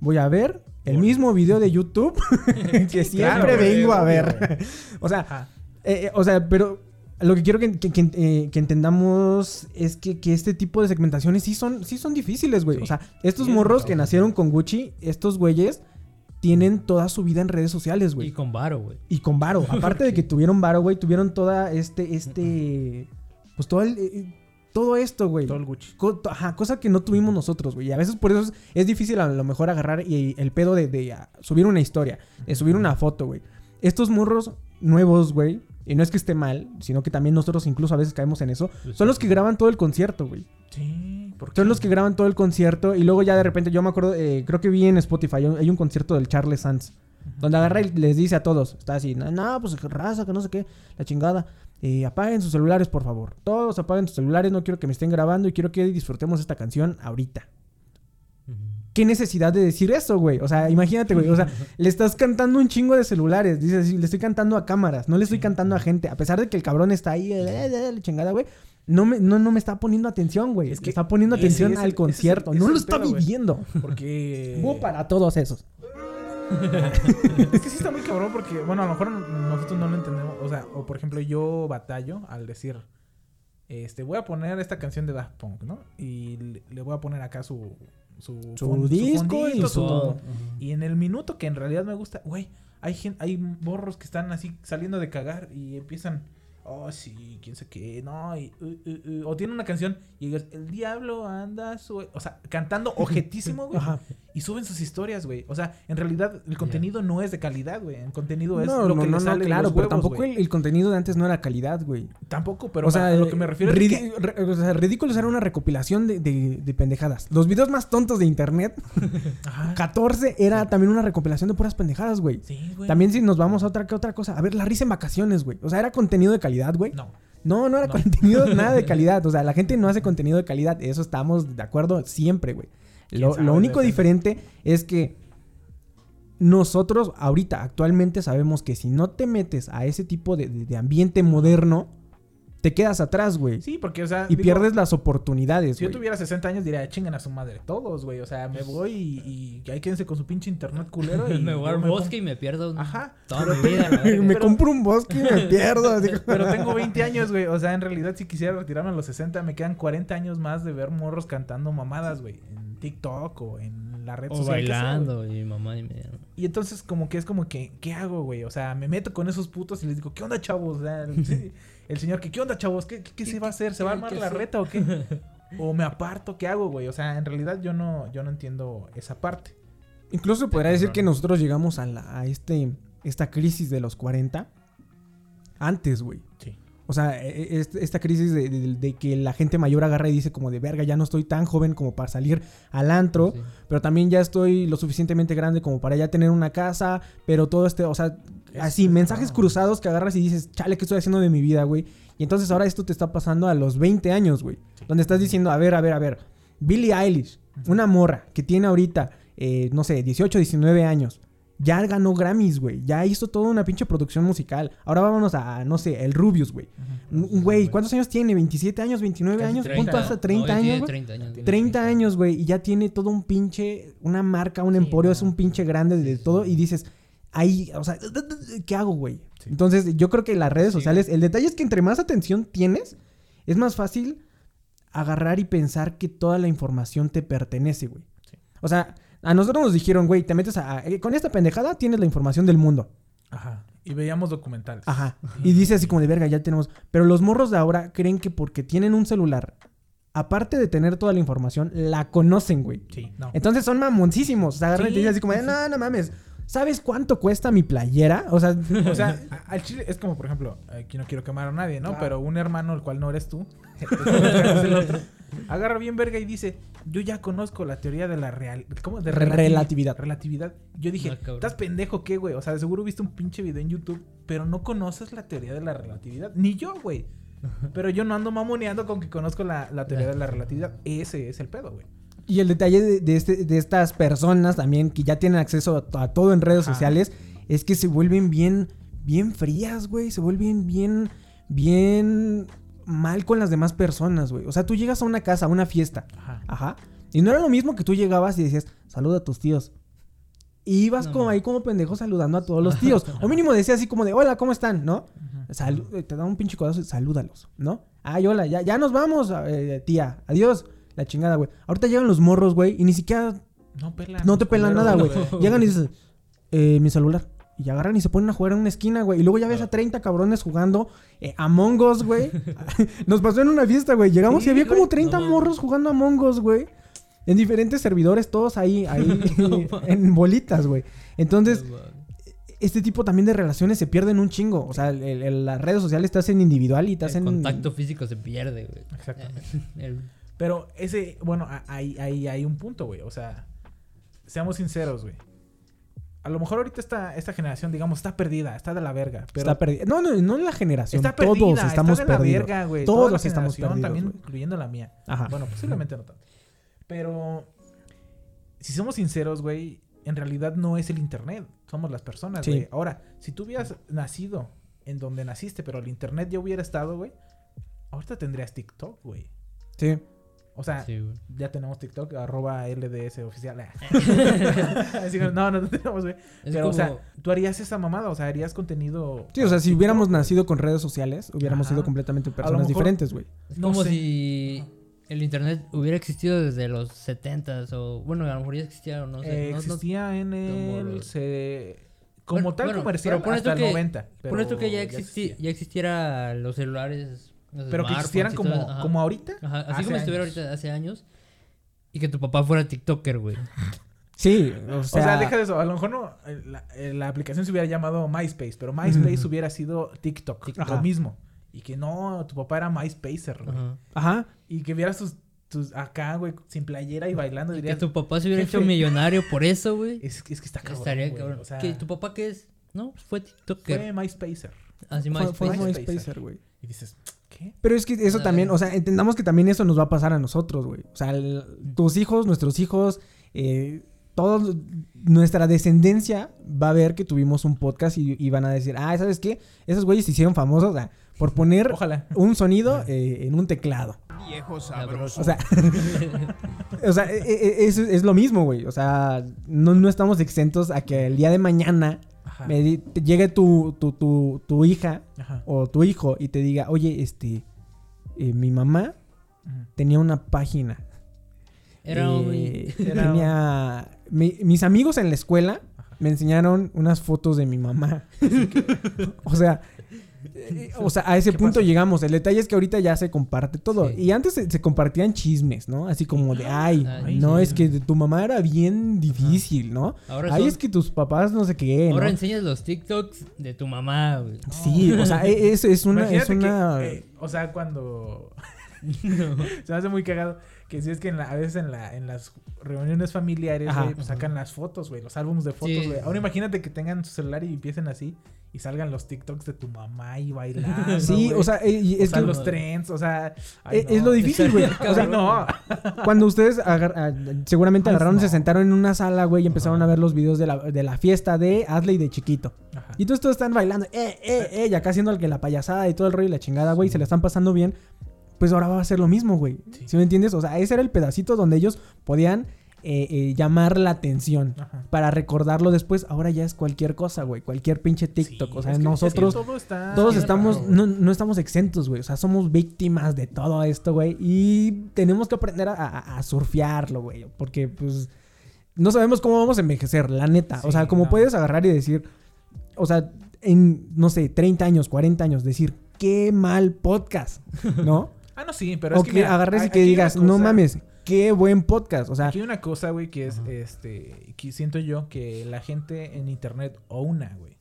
Voy a ver el mismo video de YouTube que siempre claro, vengo a ver. o sea, eh, eh, o sea, pero lo que quiero que, que- que, eh, que entendamos es que, este tipo de segmentaciones sí son, sí son difíciles, güey. Sí. O sea, estos morros que nacieron con Gucci, estos güeyes tienen toda su vida en redes sociales, güey. Y con varo, güey. Y con Varo. Aparte de que tuvieron Varo, güey, tuvieron toda este, este. Pues todo el. eh, todo esto, güey. Todo el Gucci. Co- Ajá, cosa que no tuvimos nosotros, güey. Y a veces por eso es, es difícil a lo mejor agarrar y, el pedo de, de, subir una historia, de subir una foto, güey. Estos morros nuevos, güey, y no es que esté mal, sino que también nosotros incluso a veces caemos en eso, son los que graban todo el concierto, güey. Sí, ¿por qué? Son los que graban todo el concierto y luego ya de repente, yo me acuerdo, eh, creo que vi en Spotify, hay un- hay un concierto del Charles Sands. Donde agarra y les dice a todos, está así, no, no, pues raza, que no sé qué, la chingada. eh, apaguen sus celulares, por favor. Todos apaguen sus celulares, no quiero que me estén grabando y quiero que disfrutemos esta canción ahorita. ¿Qué necesidad de decir eso, güey? O sea, imagínate, güey. O sea, le estás cantando un chingo de celulares. Dices, le estoy cantando a cámaras, no le estoy cantando a gente. A pesar de que el cabrón está ahí, eh, eh, eh, la chingada, güey. No me, no, no me está poniendo atención, güey. Es que está poniendo atención al ese concierto. ese no lo está pedo, viviendo. Porque... Bu para todos esos. es que sí está muy cabrón porque, bueno, a lo mejor nosotros no lo entendemos. O sea, o por ejemplo, yo batallo al decir, este, voy a poner esta canción de Daft Punk, ¿no? Y le voy a poner acá su... Su, Su disco y fondito, su- todo. Y en el minuto que en realidad me gusta, güey, hay hay borros que están así saliendo de cagar y empiezan, oh sí, quién sé qué, no, y, uh, uh, uh", o tiene una canción y digas, el diablo anda, su-", o sea, cantando objetísimo, güey, y suben sus historias, güey. O sea, en realidad el contenido no es de calidad, güey. El contenido es No, lo no, que no, le no, sale claro, los pero tampoco el, el contenido de antes no era calidad, güey. Tampoco, pero o sea, a lo que me refiero es que... re- o sea, ridículos era una recopilación de, de- de pendejadas. Los videos más tontos de internet, Ajá. 14 era también una recopilación de puras pendejadas, güey. Sí, güey. También si nos vamos a otra que otra cosa. A ver, la risa en vacaciones, güey. O sea, era contenido de calidad, güey. No. No, no era No. contenido nada de calidad. O sea, la gente no hace contenido de calidad. Eso estamos de acuerdo siempre, güey. ¿Quién Lo, lo único diferente es que nosotros ahorita actualmente sabemos que si no te metes a ese tipo de, de- de ambiente moderno, te quedas atrás, güey. Sí, porque, o sea... y digo, pierdes las oportunidades, Si yo tuviera 60 años diría, chingan a su madre todos, güey. O sea, me voy y, y ahí quédense con su pinche internet culero y... me voy al me bosque y me pierdo Ajá. toda Pero mi vida. la verga. me pero- compro un bosque y me pierdo. así. Pero tengo 20 años, güey. O sea, en realidad, si quisiera retirarme a los 60, me quedan 40 años más de ver morros cantando mamadas, güey. En TikTok o en la red O social. que sea, güey. bailando y mamá y media. Y entonces como que es como que, ¿qué hago, güey? O sea, me meto con esos putos y les digo, ¿qué onda, chavos? O sea, sí, el señor, que, ¿qué onda, chavos? ¿Qué, qué, qué se va a hacer? ¿Se va a armar la reta o qué? O me aparto, ¿qué hago, güey? O sea, en realidad yo no, yo no entiendo esa parte. Incluso podría decir que nosotros llegamos a, la, a este, esta crisis de los 40 antes, güey. Sí. O sea, e- e- esta crisis de, de- de que la gente mayor agarra y dice como de verga, ya no estoy tan joven como para salir al antro, Sí. pero también ya estoy lo suficientemente grande como para ya tener una casa, pero todo este, o sea, así, mensajes cruzados que agarras y dices, chale, ¿qué estoy haciendo de mi vida, güey? Y entonces ahora esto te está pasando a los 20 años, güey. Donde estás diciendo, a ver, a ver, a ver, Billie Eilish, una morra que tiene ahorita, eh, no sé, 18, 19 años. Ya ganó Grammys, güey. Ya hizo toda una pinche producción musical. Ahora vámonos a, no sé, el Rubius, güey. Güey, ¿cuántos años tiene? ¿27 años? ¿29 Casi años? 30. ¿Punto hasta 30 No, ya años, tiene güey? 30 años. tiene 30 años, güey, y ya tiene todo un pinche, una marca, un Sí, emporio, no. es un pinche grande de todo, y dices, ahí, o sea, ¿qué hago, güey? Sí. Entonces, yo creo que las redes Sí. sociales, el detalle es que entre más atención tienes, es más fácil agarrar y pensar que toda la información te pertenece, güey. Sí. O sea, a nosotros nos dijeron, güey, te metes a, eh, con esta pendejada tienes la información del mundo. Ajá. Y veíamos documentales. Ajá. Y dice así como de verga, ya tenemos. Pero los morros de ahora creen que porque tienen un celular, aparte de tener toda la información, la conocen, güey. Sí, no. Entonces son mamoncísimos. O sea, agarran y te Sí, dicen así como de, no, no mames. ¿Sabes cuánto cuesta mi playera? O sea, O sea, al chile es como, por ejemplo, aquí no quiero quemar a nadie, ¿no? Claro. Pero un hermano, el cual no eres tú, es el otro, agarra bien verga y dice, yo ya conozco la teoría de la real... ¿Cómo? De Re- relati- relatividad. Relatividad. Yo dije, Ah. ¿estás pendejo qué, güey? O sea, de seguro viste un pinche video en YouTube, pero no conoces la teoría de la relatividad. Ni yo, güey. Pero yo no ando mamoneando con que conozco la, la teoría de la relatividad. Ese es el pedo, güey. y el detalle de, de este- de estas personas también que ya tienen acceso a, a todo en redes Ajá. sociales es que se vuelven bien, bien frías, güey. Se vuelven bien, bien mal con las demás personas, güey. O sea, tú llegas a una casa, a una fiesta. Ajá. Ajá. Y no era lo mismo que tú llegabas y decías, saluda a tus tíos. Y ibas No, como no. ahí como pendejo saludando a todos los tíos. o mínimo decía así como de, hola, ¿cómo están? ¿No? Eh, te da un pinche codazo y salúdalos, ¿no? Ay, hola, ya, ya nos vamos, eh, tía. Adiós. La chingada, güey. Ahorita llegan los morros, güey, y ni siquiera No pelan. no te pelan nada, güey. Llegan y dicen, eh, mi celular. Y agarran y se ponen a jugar en una esquina, güey. Y luego ya ves a 30 cabrones jugando eh, Among Us, güey. Nos pasó en una fiesta, güey. Llegamos Sí, y había como güey. 30 No, morros jugando Among Us, güey. En diferentes servidores, todos ahí, ahí, en bolitas, güey. Entonces, este tipo también de relaciones se pierden un chingo. O sea, el- el- las redes sociales te hacen individual y te El hacen... contacto físico se pierde, güey. Exactamente. El- Pero ese, bueno, ahí ahí hay un punto, güey. O sea, seamos sinceros, güey. A lo mejor ahorita esta, esta generación, digamos, está perdida, está de la verga. Pero Está perdida. No, no, no en la generación. está Todos estamos está de la perdidos. verga. Todos Toda la estamos perdidos, También incluyendo la mía. Ajá. Bueno, posiblemente no tanto. Pero, si somos sinceros, güey, en realidad no es el internet. Somos las personas, Sí. güey. Ahora, si tú hubieras nacido en donde naciste, pero el internet ya hubiera estado, güey, ahorita tendrías TikTok, güey. Sí. O sea, Sí, ya tenemos TikTok, arroba LDS oficial. Así que, no, no, no tenemos, güey. Pero, o sea, tú harías esa mamada, o sea, harías contenido. Sí, o sea, si TikTok, hubiéramos nacido con redes sociales, hubiéramos Ajá. sido completamente personas mejor- diferentes, güey. Es No como sé. si el internet hubiera existido desde los 70s o bueno, a lo mejor ya existía o no sé. Eh, no- no- existía en como el. se- como Bueno, tal bueno, comercial pero pon hasta esto el que- 90. Pero Por esto que ya, existi- existía. ya existiera los celulares. Pero que existieran como, todo, como ahorita. Ajá, así como estuviera ahorita hace años. Y que tu papá fuera TikToker, güey. Sí, o O sea, sea, deja de eso. A lo mejor no. eh, La, eh, la aplicación se hubiera llamado MySpace, pero MySpace hubiera sido TikTok. Lo mismo. Y que no, tu papá era MySpacer, güey. Ajá. Ajá. Y que vieras tus, tus acá, güey, sin playera y bailando. Y que tu papá se hubiera jefe. hecho millonario por eso, güey. es, es que está cabrón. Estaría güey. cabrón. O sea, ¿Que ¿Tu papá qué es? No, fue TikToker. fue MySpacer. Así Fue, fue MySpace. MySpacer. MySpacer, güey. Y dices, ¿qué? Pero es que eso también, o sea, entendamos que también eso nos va a pasar a nosotros, güey. O sea, el- tus hijos, nuestros hijos, eh, todos, nuestra descendencia va a ver que tuvimos un podcast y, y van a decir, ah, ¿sabes qué? Esos güeyes se hicieron famosos o sea, por poner Ojalá. un sonido eh, en un teclado. Sabroso. O sea, o sea, e- e- eso es lo mismo, güey. O sea, no, no estamos exentos a que el día de mañana Ajá. me di- te llegue tu, tu, tu, tu hija Ajá. o tu hijo y te diga, oye, este, eh, mi mamá tenía una página. Era un- eh, Era tenía... mi- mis amigos en la escuela me enseñaron unas fotos de mi mamá. o sea... eh, O sea, a ese ¿Qué punto pasó? llegamos. El detalle es que ahorita ya se comparte todo. Sí. Y antes se, se compartían chismes, ¿no? Así como de, ay, Ay, no, sí. es que tu mamá era bien difícil, ¿no? Ahora Ay, son- es que tus papás no sé qué, ¿no? Ahora enseñas los TikToks de tu mamá, güey. Sí, o sea, e- es, es una... Es que, eh, o sea, cuando... Se me hace muy cagado. Que si es que en la- a veces en, la, en las reuniones familiares, güey, pues sacan las fotos, güey, los álbumes de fotos, Sí. güey. Ahora imagínate que tengan su celular y empiecen así y salgan los TikToks de tu mamá y bailando. Sí, o sea, eh, O es sea, que... los trends, o sea... ay, Eh, Es lo difícil, güey. O sea, no. cuando ustedes agar- ah, seguramente Ay, agarraron, no. se sentaron en una sala, güey, y empezaron a ver los videos de la, de la fiesta de Adley de chiquito. Ajá. Y todos, todos están bailando, eh, eh, eh, y acá haciendo que la payasada y todo el rollo y la chingada, güey, y se la están pasando bien. Pues ahora va a ser lo mismo, güey. Sí. ¿Sí me entiendes? O sea, ese era el pedacito donde ellos podían eh, eh, llamar la atención. Ajá. Para recordarlo después, ahora ya es cualquier cosa, güey. Cualquier pinche TikTok. Sí, o sea, es que- nosotros... todo está Todos estamos, raro, no, no estamos exentos, güey. O sea, somos víctimas de todo esto, güey. Y tenemos que aprender a, a- a surfearlo, güey. Porque, pues, no sabemos cómo vamos a envejecer, la neta. o sea, como no. puedes agarrar y decir, o sea, en, no sé, 30 años, 40 años, decir, qué mal podcast, ¿no? Ah, no, sí, pero o es que, que, mira, agarres y que digas, no mames, qué buen podcast. O sea, Aquí hay una cosa, güey, que es, este, que siento yo que la gente en internet, o una, güey.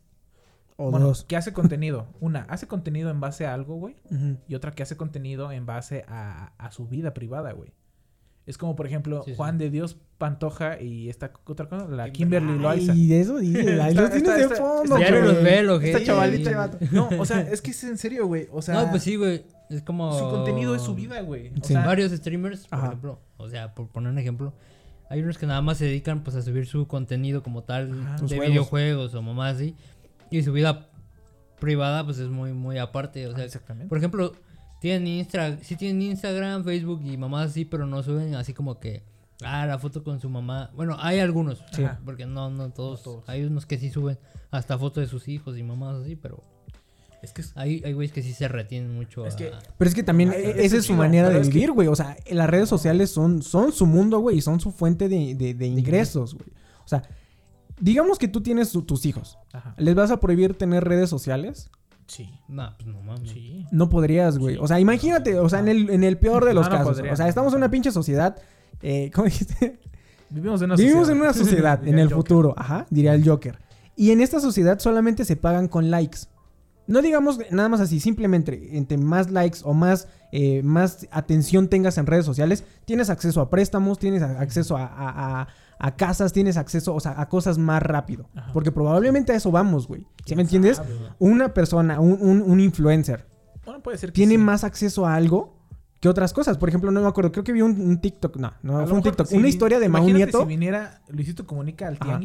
o bueno, dos. que hace contenido. Una, hace contenido en base a algo, güey. Y otra que hace contenido en base a, a su vida privada, güey. Es como, por ejemplo, Sí, sí. Juan de Dios Pantoja y esta otra cosa, la Kimberly Loaiza. Ay, de eso dices, ahí Está- lo tienes está- de está- fondo, está Diario güey. los ve, lo Esta que- chavalita, Sí. vato. No, o sea, es que es en serio, güey. O sea, no, pues sí, güey. Es como. su contenido es su vida, güey. O Sí. sea, Varios streamers, por Ajá. ejemplo. O sea, por poner un ejemplo. Hay unos que nada más se dedican pues a subir su contenido como tal Ajá. De juegos. videojuegos o mamás así. Y su vida privada pues es muy muy aparte. O sea, exactamente. por ejemplo, tienen Insta, sí tienen Instagram, Facebook y mamás así, pero no suben así como que ah, la foto con su mamá. Bueno, hay algunos, Sí. porque no no todos, No todos. hay unos que sí suben hasta fotos de sus hijos y mamás así, pero Es que es- hay hay güeyes que sí se retienen mucho Es a- que- Pero es que también Ay, e- esa es su manera de pero es que- vivir, güey. O sea, las redes sociales son, son su mundo, güey, y son su fuente de, de- de ingresos, güey. O sea, digamos que tú tienes tu- tus hijos. Ajá. ¿Les vas a prohibir tener redes sociales? Sí. No, pues no mames. Sí. No podrías, güey. O sea, imagínate, o sea, en el, en el peor de los No, no casos. podría. O sea, estamos en una pinche sociedad. Eh, ¿Cómo dijiste? Vivimos en una Vivimos sociedad. en una sociedad, en el futuro. Ajá, diría el Joker. Y en esta sociedad solamente se pagan con likes. No digamos nada más así, simplemente entre más likes o más, eh, más atención tengas en redes sociales, tienes acceso a préstamos, tienes acceso a, a- a- a casas, tienes acceso o sea, a cosas más rápido. Ajá. Porque probablemente a eso vamos, güey. ¿Sí ¿Quién me entiendes? sabe? Una persona, un, un- un influencer, Bueno, puede ser que tiene sí. más acceso a algo que otras cosas. Por ejemplo, no me acuerdo, creo que vi un, un TikTok, no, no A fue un TikTok, si una historia de Mau Nieto. si viniera Luisito Comunica al Ajá.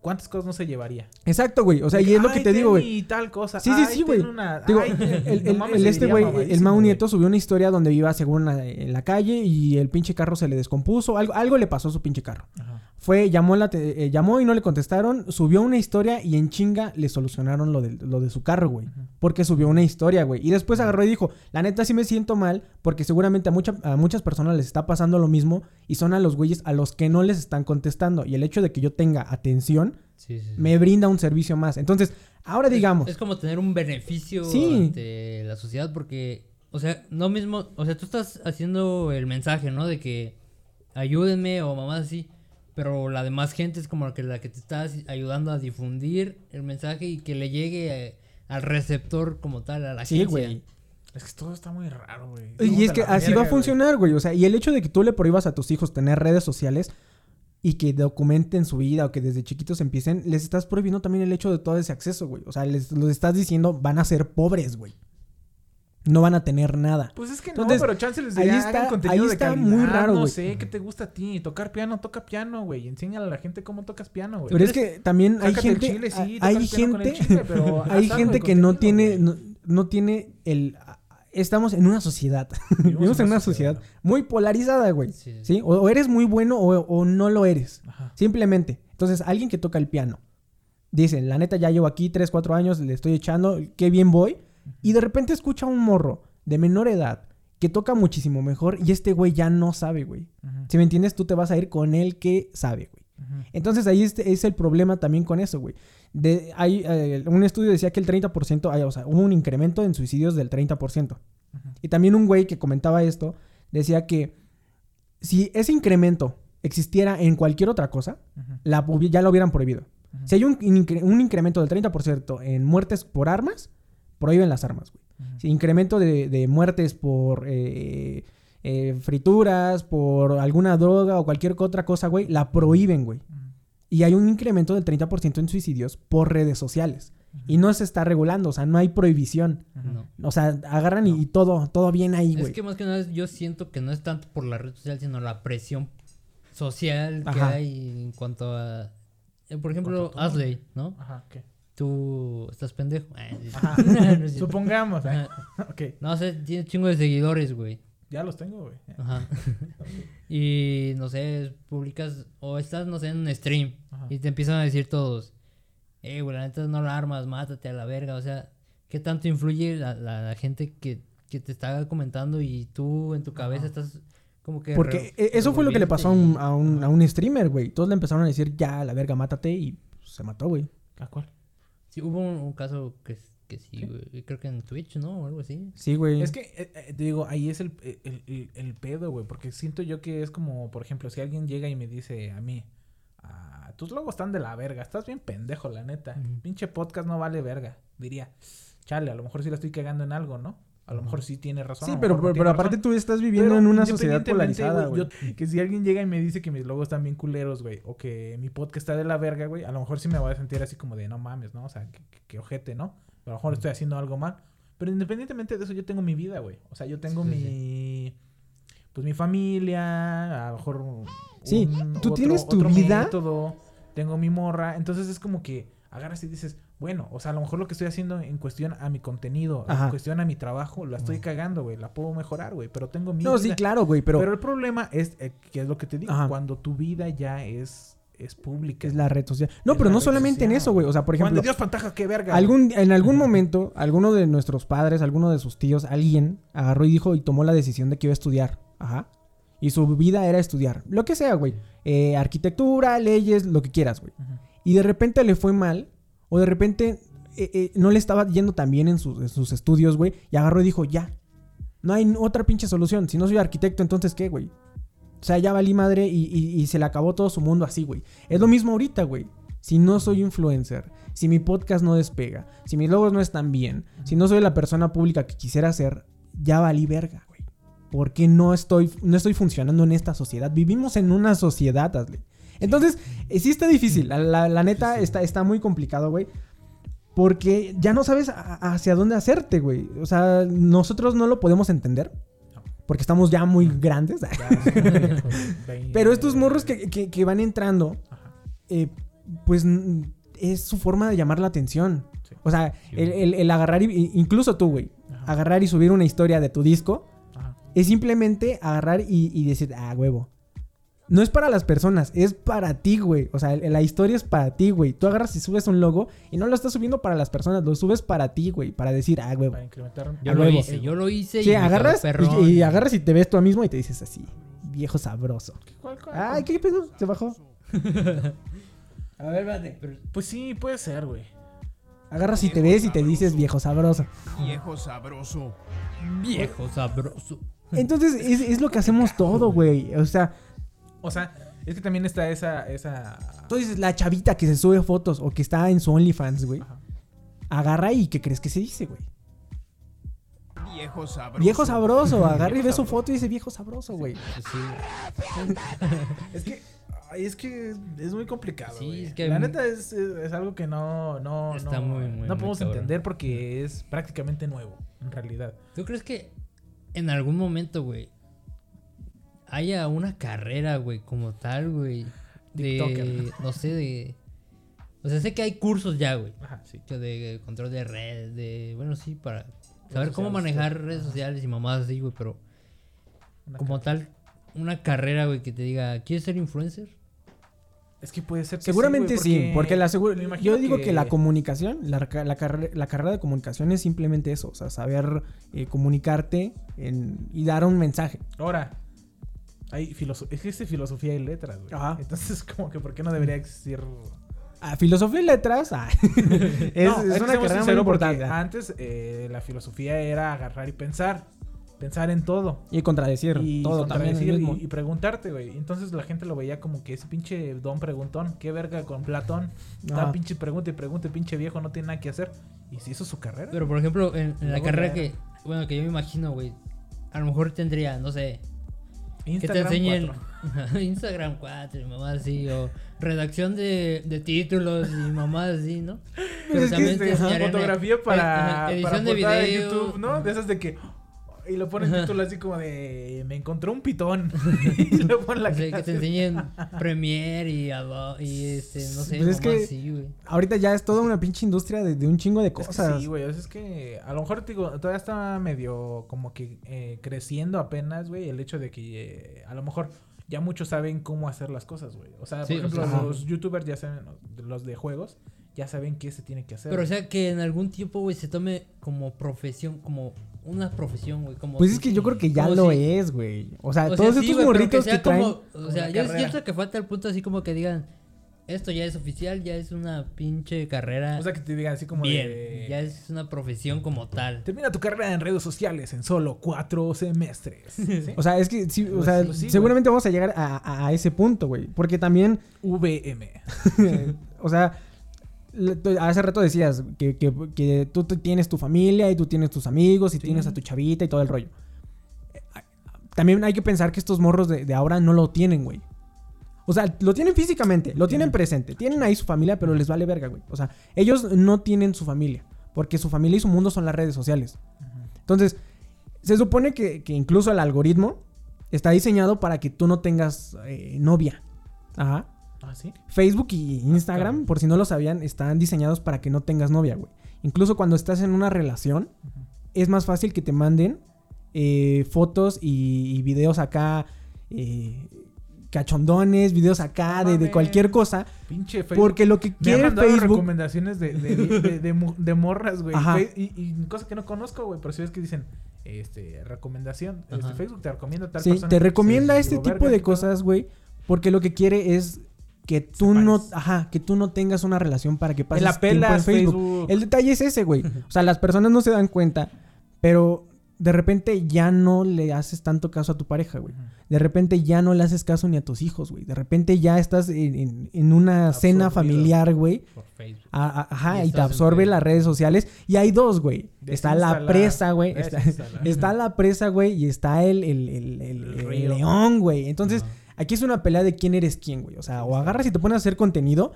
¿Cuántas cosas no se llevaría? Exacto, güey. O sea, y es lo que "Ay, te digo, güey. y tal cosa. Sí, sí, sí, güey. una- Digo, ay, el, no el- mames, el se este güey, el Mau. Nieto subió una historia donde iba según una- en la calle y el pinche carro se le descompuso. Algo, algo le pasó a su pinche carro. Ajá. Fue, llamó, la te- eh, llamó y no le contestaron. Subió una historia y en chinga le solucionaron lo de, lo de su carro, güey. Porque subió una historia, güey. Y después agarró y dijo, la neta sí me siento mal porque seguramente a, mucha- a muchas personas les está pasando lo mismo y son a los güeyes a los que no les están contestando. Y el hecho de que yo tenga atención Sí, sí, sí. me brinda un servicio más. Entonces, ahora digamos... Es como tener un beneficio Sí. ante la sociedad porque, o sea, no mismo, o sea, tú estás haciendo el mensaje, ¿no? De que ayúdenme o mamás así, pero la demás gente es como la que, la que te está así- ayudando a difundir el mensaje y que le llegue eh, al receptor como tal, a la Sí, agencia. güey. Es que todo está muy raro, güey. Y es que así va a funcionar, güey. O sea, y el hecho de que tú le prohíbas a tus hijos tener redes sociales y que documenten su vida o que desde chiquitos empiecen, les estás prohibiendo también el hecho de todo ese acceso, güey. O sea, les los estás diciendo, van a ser pobres, güey. No van a tener nada. Pues es que Entonces, no, pero chance les ahí diría, está- hagan contenido ahí de está calidad, muy raro, no sé, ¿qué te gusta a ti? Tocar piano, toca piano, güey. Enséñale a la gente cómo tocas piano, güey. Pero es que también hay gente, chile, sí, hay- gente, chile, pero haz hay gente de que no tiene, no, no tiene el, estamos en una sociedad, vivimos en una sociedad muy polarizada, güey, Sí. O, o eres muy bueno o, o no lo eres. Ajá. Simplemente. Entonces, alguien que toca el piano. Dicen, la neta ya llevo aquí 3, 4 años, le estoy echando, qué bien voy. Y de repente escucha a un morro de menor edad que toca muchísimo mejor y este güey ya no sabe, güey. Si me entiendes, tú te vas a ir con el que sabe, güey. Entonces ahí este es el problema también con eso, güey. De, hay, eh, un estudio decía que el 30%, hay, o sea, hubo un incremento en suicidios del 30%. Ujú. Y también un güey que comentaba esto decía que si ese incremento existiera en cualquier otra cosa, la, ya lo hubieran prohibido. Si hay un, incre- un incremento del 30% en muertes por armas, prohíben las armas, güey. Si incremento de, de muertes por eh, eh, frituras, por alguna droga o cualquier otra cosa, güey, la prohíben, güey. Y hay un incremento del 30% en suicidios por redes sociales. Y no se está regulando, o sea, no hay prohibición. No. O sea, agarran y, y todo, todo bien ahí, Es güey. que más que nada yo siento que no es tanto por la red social, sino la presión social que Ajá. hay en cuanto a... eh, por ejemplo. Asley, ¿no? Ajá, ¿qué? Tú estás pendejo. Ajá. Es. Supongamos, ¿eh? Ajá. Ok, No sé, tiene chingo de seguidores, güey. Ya los tengo, güey. Ajá. y no sé, publicas o estás, no sé, en un stream Ajá. y te empiezan a decir todos, eh, güey, la neta no la armas, mátate a la verga. O sea, ¿qué tanto influye la, la- la gente que, que te está comentando y tú en tu cabeza Ajá. estás como que... Porque eh, eso fue lo que le pasó a un, a un, a un streamer, güey. Todos le empezaron a decir, ya, la verga, mátate y se mató, güey. ¿A cuál? Sí, hubo un, un caso que, que sí, ¿Sí? güey. Creo que en Twitch, ¿no? O algo así. Sí, güey. Es que, eh, eh, te digo, ahí es el, el, el- el pedo, güey. Porque siento yo que es como, por ejemplo, si alguien llega y me dice a mí, "Ah, tus logos están de la verga, estás bien pendejo, la neta. Pinche podcast no vale verga. Diría, chale, a lo mejor sí la estoy cagando en algo, ¿no? A lo mejor sí tiene razón. Sí, pero, no pero, aparte razón. tú estás viviendo Pero en una sociedad polarizada, güey. que si alguien llega y me dice que mis logos están bien culeros, güey, o que mi podcast está de la verga, güey, a lo mejor sí me voy a sentir así como de no mames, ¿no? O sea, que, que- que ojete, ¿no? A lo mejor estoy haciendo algo mal. Pero independientemente de eso, yo tengo mi vida, güey. O sea, yo tengo Sí, mi. Pues mi familia, a lo mejor. un- Sí, tú tienes tu otro vida. método, tengo mi morra. Entonces es como que agarras y dices, bueno, o sea, a lo mejor lo que estoy haciendo en cuestión a mi contenido, Ajá. en cuestión a mi trabajo, la estoy cagando, güey. La puedo mejorar, güey. Pero tengo mi No, sí, claro, güey, pero, Pero, el problema es, eh, que es lo que te digo, Ajá. cuando tu vida ya es, es pública. es la red social. No, Es pero no solamente en eso, güey. O sea, por ejemplo, Cuando Dios pantaja, qué verga. algún, en algún momento, alguno de nuestros padres, alguno de sus tíos, alguien agarró y dijo y tomó la decisión de que iba a estudiar. Ajá. Y su vida era estudiar. Lo que sea, güey. Eh, arquitectura, leyes, lo que quieras, güey. Y de repente le fue mal. O de repente eh, eh, no le estaba yendo tan bien en sus, en sus estudios, güey. Y agarró y dijo, ya. No hay otra pinche solución. Si no soy arquitecto, entonces ¿qué, güey? O sea, ya valí madre y, y- y se le acabó todo su mundo así, güey. Es lo mismo ahorita, güey. Si no soy influencer, si mi podcast no despega, si mis logos no están bien, si no soy la persona pública que quisiera ser, ya valí verga, güey. Porque no estoy, no estoy funcionando en esta sociedad. Vivimos en una sociedad. Entonces, eh, sí está difícil. La, la- la neta Está, está muy complicado, güey. Porque ya no sabes a- hacia dónde hacerte, güey. O sea, nosotros no lo podemos entender. Porque estamos ya muy grandes. Pero estos morros que, que- que van entrando, eh, pues es su forma de llamar la atención. Sí. O sea, el, el- el agarrar, y, incluso tú, güey, agarrar y subir una historia de tu disco, Ajá. es simplemente agarrar y, y decir, ah, huevo. No es para las personas, es para ti, güey. O sea, la historia es para ti, güey. Tú agarras y subes un logo y no lo estás subiendo para las personas, lo subes para ti, güey. Para decir, ah, huevo. Para incrementar. Yo lo huevo. hice, yo lo hice Sí, y agarras y, y agarras y te ves tú mismo y te dices así, viejo sabroso. ¿Cuál- cuál- Ay, ¿qué pedo? Se bajó. A ver, vale. Pues sí, puede ser, güey. Agarras y te ves y te dices viejo sabroso. Viejo sabroso. Viejo sabroso. Entonces es, es lo que hacemos todo, güey. O sea, O sea, es que también está esa. esa... tú dices la chavita que se sube fotos o que está en su OnlyFans, güey. Ajá. Agarra y ¿qué crees que se dice, güey? Viejo sabroso. Viejo sabroso. Agarra y ve su foto y dice viejo sabroso, güey. Sí. Es que. ay, es que es muy complicado. Sí, güey. es que- La neta es, es- es algo que no. No, Está no, muy, muy, no podemos entender porque es prácticamente nuevo, en realidad. ¿Tú crees que en algún momento, güey, haya una carrera, güey, como tal, güey? De, TikToker. no sé, de... O sea, sé que hay cursos ya, güey. Ajá, sí. que De control de redes, de... Bueno, sí, para saber cómo manejar sí. redes sociales y mamadas así, güey, pero Una como tal, una carrera, güey, que te diga, ¿quieres ser influencer? Es que puede ser que Seguramente sí, sí, güey, porque la yo digo que... la comunicación, la, ca- la, carre- la carrera de comunicación es simplemente eso, o sea, saber eh, comunicarte en- y dar un mensaje. Ahora, hay existe filosofía y letras, güey. Ajá. Entonces, como que, ¿por qué no debería existir...? Ah, filosofía y letras ah, es, No, es que una carrera muy importante. Antes eh, la filosofía era agarrar y pensar. Pensar en todo. Y contradecir Y todo también. contradecir y, y preguntarte, güey. Entonces la gente lo veía como que ese pinche don preguntón. ¿Qué verga con Platón? Está pinche pregunta y pregunta, pinche viejo no tiene nada que hacer. Y se hizo su carrera. Pero por ejemplo, en, en la carrera que, bueno, que yo me imagino, güey, a lo mejor tendría, no sé, que te enseñen. Instagram 4 y mamás así, o redacción de, de títulos y mamás así, ¿no? Pues es que también este, te fotografía para, edición de. YouTube, ¿no? De esas de que... Y lo ponen Ajá. título así como de... Me encontré un pitón. y lo ponen la O sea, que te enseñen Premiere y, Adobe y este, no sé, Pues es que- así, güey. Ahorita ya es toda una pinche industria de, de un chingo de Es que cosas. sí, güey. o sea, Es que a lo mejor te digo, todavía está medio como que eh, creciendo apenas, güey. El hecho de que eh, a lo mejor ya muchos saben cómo hacer las cosas, güey. O sea, Sí, por ejemplo, o sea, los youtubers ya saben, los de juegos, ya saben qué se tiene que hacer. Pero o sea, que en algún tiempo, güey, se tome como profesión, como una profesión, güey. Como Pues es que yo creo que ya lo si- es, güey. O sea, O sea, todos sí, estos morritos que, sea traen. como- o sea, yo siento que falta el punto así como que digan, esto ya es oficial, ya es una pinche carrera O sea, que te digan así como bien, de... ya es una profesión como tal. Termina tu carrera en redes sociales en solo cuatro semestres. ¿Sí? O sea, es que sí, o Pues sea, sí, güey. seguramente vamos a llegar a, ese punto, güey. Porque también, VM. o sea, hace rato decías que, que- que tú tienes tu familia y tú tienes tus amigos y Sí. tienes a tu chavita y todo el rollo. Eh, También hay que pensar que estos morros de, de ahora no lo tienen, güey. O sea, lo tienen físicamente, lo tienen presente, tienen ahí su familia, pero les vale verga, güey. O sea, ellos no tienen su familia, porque su familia y su mundo son las redes sociales. Entonces, se supone que, que incluso el algoritmo está diseñado para que tú no tengas eh, novia. Ajá. ¿Ah, sí? Facebook y Instagram, cabrón. por si no lo sabían, están diseñados para que no tengas novia, güey. Incluso cuando estás en una relación, es más fácil que te manden eh, fotos y, y videos acá, eh, cachondones, videos acá de, cualquier cosa, Pinche Facebook. porque lo que Me han quiere mandado Facebook... recomendaciones de, morras, güey. Y, y cosas que no conozco, güey. Pero si ves que dicen, este, recomendación. Este. Facebook te recomienda tal Sí, persona. te recomienda este tipo de cosas, güey, porque lo que quiere es que tú no, ajá, que tú no tengas una relación para que pases la en Facebook. Facebook. El detalle es ese, güey. O sea, las personas no se dan cuenta, pero de repente ya no le haces tanto caso a tu pareja, güey. De repente ya no le haces caso ni a tus hijos, güey. De repente ya estás en, en- en una cena familiar, güey. Por Facebook. A- a- Ajá, Y y, te absorbe las redes sociales. Y hay dos, güey. Está la presa, güey. Está, la presa, güey. Y está el, el, el- león, güey. Entonces. Aquí es una pelea de quién eres quién, güey. O sea, o agarras y te pones a hacer contenido.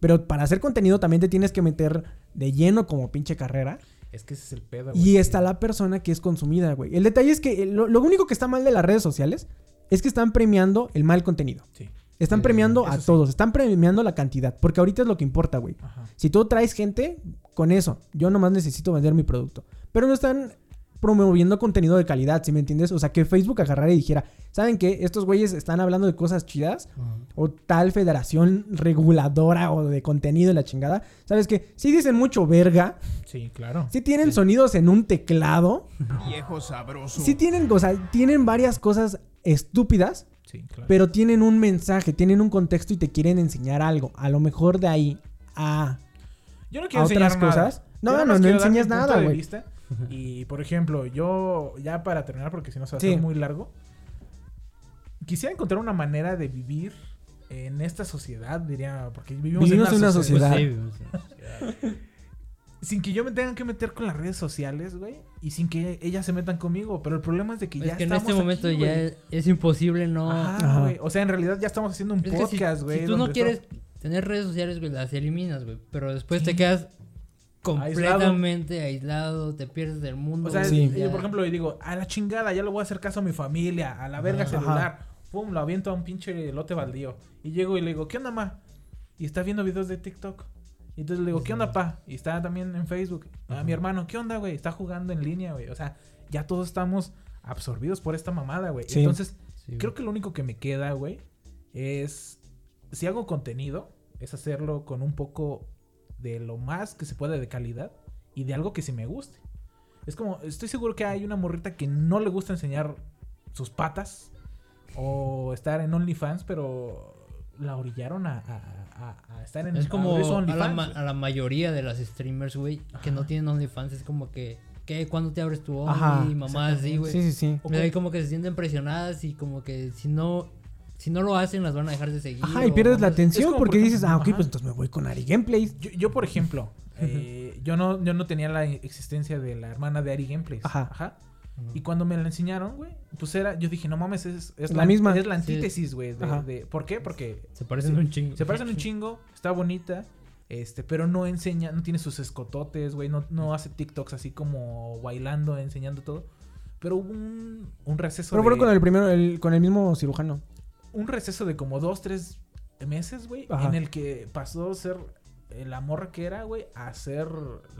Pero para hacer contenido también te tienes que meter de lleno como pinche carrera. Es que ese es el pedo, güey. Y está la persona que es consumida, güey. El detalle es que eh, lo, lo único que está mal de las redes sociales es que están premiando el mal contenido. Sí. Están premiando a sí. todos. Están premiando la cantidad. Porque ahorita es lo que importa, güey. Ajá. Si tú traes gente, con eso. Yo nomás necesito vender mi producto. Pero no están promoviendo contenido de calidad, ¿sí me entiendes? O sea, que Facebook agarrara y dijera, ¿saben qué? Estos güeyes están hablando de cosas chidas. O tal federación reguladora o de contenido de la chingada. ¿Sabes qué? Sí dicen mucho verga. Sí, claro. Sí tienen sonidos en un teclado. Viejo sabroso. Sí tienen, o sea, tienen varias cosas estúpidas. Sí, claro. Pero tienen un mensaje, tienen un contexto y te quieren enseñar algo. A lo mejor de ahí a Yo no quiero otras nada. cosas. No, no, no mi enseñas nada, güey. Y por ejemplo, yo, ya para terminar, porque si no se va a Sí. hacer muy largo, quisiera encontrar una manera de vivir en esta sociedad, diría, porque vivimos, Vivimos en una, sociedad. sociedad. Pues sí, sí. Sin que yo me tenga que meter con las redes sociales, güey, y sin que ellas se metan conmigo. Pero el problema es de que Es ya que en este momento aquí, ya es, es imposible no... Ajá, Ajá. güey. O sea, en realidad ya estamos haciendo un Es podcast, güey. Si, tú no quieres tener redes sociales, güey, las eliminas, güey. Pero después Sí. te quedas completamente aislado. te pierdes del mundo. O sea, Sí. yo por ejemplo le digo, a la chingada, ya le voy a hacer caso a mi familia, a la verga Ajá. celular. Pum, lo aviento a un pinche lote baldío. Y llego y le digo, ¿qué onda, ma? Y está viendo videos de TikTok. Y entonces le digo, ¿qué onda, pa? Y está también en Facebook. A mi hermano, ¿qué onda, güey? Está jugando en línea, güey. O sea, ya todos estamos absorbidos por esta mamada, güey. Sí. Entonces, Sí, creo que lo único que me queda, güey, es si hago contenido, es hacerlo con un poco de lo más que se puede de calidad y de algo que sí me guste. Es como, estoy seguro que hay una morrita que no le gusta enseñar sus patas o estar en OnlyFans, pero la orillaron a, a- a- a estar en Es como la, OnlyFans, ma- güey. a la mayoría de las streamers, güey, que no tienen OnlyFans. Es como que, ¿qué? ¿Cuándo te abres tu Ajá, Only? Mamá, así, güey. Sí, sí, sí. O como que se sienten presionadas y como que si no, si no lo hacen, las van a dejar de seguir. Ajá, y o pierdes la atención porque por dices, ah, ok, ajá. pues entonces me voy con Ari Gameplays. Yo, yo, por ejemplo, eh, yo, no, yo no tenía la existencia de la hermana de Ari Gameplays. Ajá. Y cuando me la enseñaron, güey, pues era, yo dije, no mames, es, es La misma. Es la Sí. antítesis, güey. de- Ajá. de- ¿Por qué? Porque Se parecen un chingo. se parecen un chingo, está bonita, este, pero no enseña, no tiene sus escototes, güey, no, no hace TikToks así como bailando, enseñando todo. Pero hubo un, un receso Pero de, con el primero, el- con el mismo cirujano. Un receso de como dos, tres meses, güey, en el que pasó a ser la morra que era, güey, a ser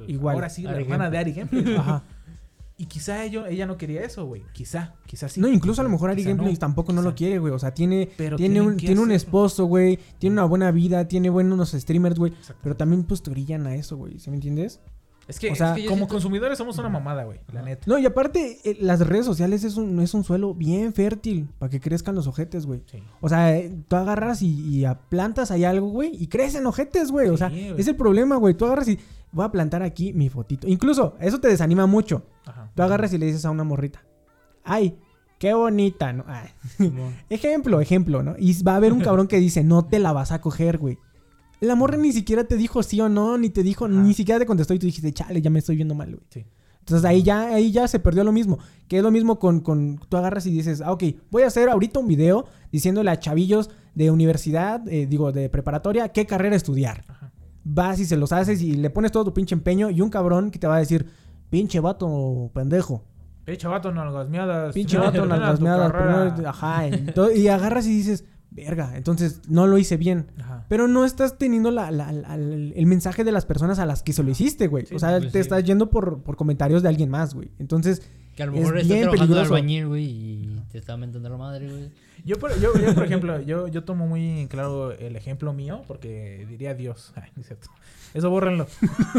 Igual. ahora sí la Ari hermana de Ari Gameplay. Ajá. Y quizá ello, ella no quería eso, güey. Quizá, quizá sí. no, incluso a lo mejor Ari no, tampoco no lo quiere, güey. O sea, tiene, Pero tiene un, tiene un esposo, güey. Tiene una buena vida, tiene buenos streamers, güey. Pero también pues te orillan a eso, güey. ¿Sí me entiendes? Es que, o sea, es que yo como siento- consumidores somos una mamada, güey. La neta. No, y aparte, eh, las redes sociales es un, es un suelo bien fértil para que crezcan los ojetes, güey. Sí. O sea, eh, tú agarras y, y a- plantas ahí algo, güey, y crecen ojetes, güey. O sea, es el problema, güey. Tú agarras y voy a plantar aquí mi fotito. Incluso, eso te desanima mucho. Ajá. Tú agarras y le dices a una morrita, ay, qué bonita, ¿no? Ay. Simón. Ejemplo, ejemplo, ¿no? Y va a haber un cabrón que dice, no te la vas a coger, güey. La morra ni siquiera te dijo sí o no, ni te dijo, Ajá. ni siquiera te contestó y tú dijiste, chale, ya me estoy viendo mal, güey. Sí. Entonces ahí ya, ahí ya se perdió lo mismo. Que es lo mismo con, con tú agarras y dices, ah, ok, voy a hacer ahorita un video diciéndole a chavillos de universidad, eh, digo, de preparatoria, qué carrera estudiar. Ajá. Vas y se los haces y le pones todo tu pinche empeño y un cabrón que te va a decir, pinche vato pendejo. Pinche vato, nalgas miadas. Pinche vato, termina nalgas tu meadas, carrera. primero- Ajá. Y agarras y dices, verga, entonces no lo hice bien. Ajá. Pero no estás teniendo la- la- la- el mensaje de las personas a las que se lo hiciste, güey. Sí, o sea, pues te sí. estás yendo por, por comentarios de alguien más, güey. Entonces, Que a lo Es mejor está bien trabajando de peligroso. albañil, güey, y te está mentando la madre, güey. Yo, por, yo, yo, por ejemplo, yo, yo tomo muy en claro el ejemplo mío porque diría Dios. Ay, no es cierto. Eso bórrenlo.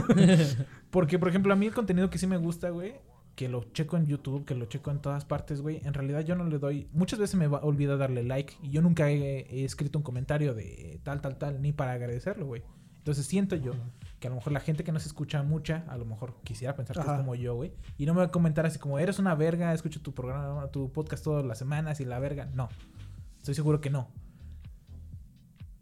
porque, por ejemplo, a mí el contenido que sí me gusta, güey, que lo checo en YouTube, que lo checo en todas partes, güey, en realidad yo no le doy... Muchas veces me va, olvida darle like y yo nunca he, he escrito un comentario de tal, tal, tal, ni para agradecerlo, güey. Entonces siento yo que a lo mejor la gente que no se escucha mucha, a lo mejor quisiera pensar que es como yo, güey. Y no me va a comentar así como, eres una verga, escucho tu programa, tu podcast todas las semanas y la verga. No. Estoy seguro que no.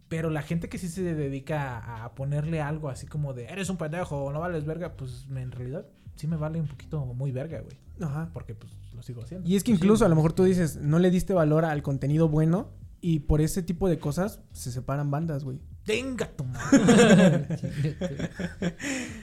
Pero la gente que sí se dedica a, a ponerle algo así como de, eres un pendejo, no vales verga, pues en realidad sí me vale un poquito muy verga, güey. ajá. Porque pues lo sigo haciendo. Y es que incluso a lo mejor tú dices, no le diste valor al contenido bueno y por ese tipo de cosas se separan bandas, güey. ¡Tenga tu madre!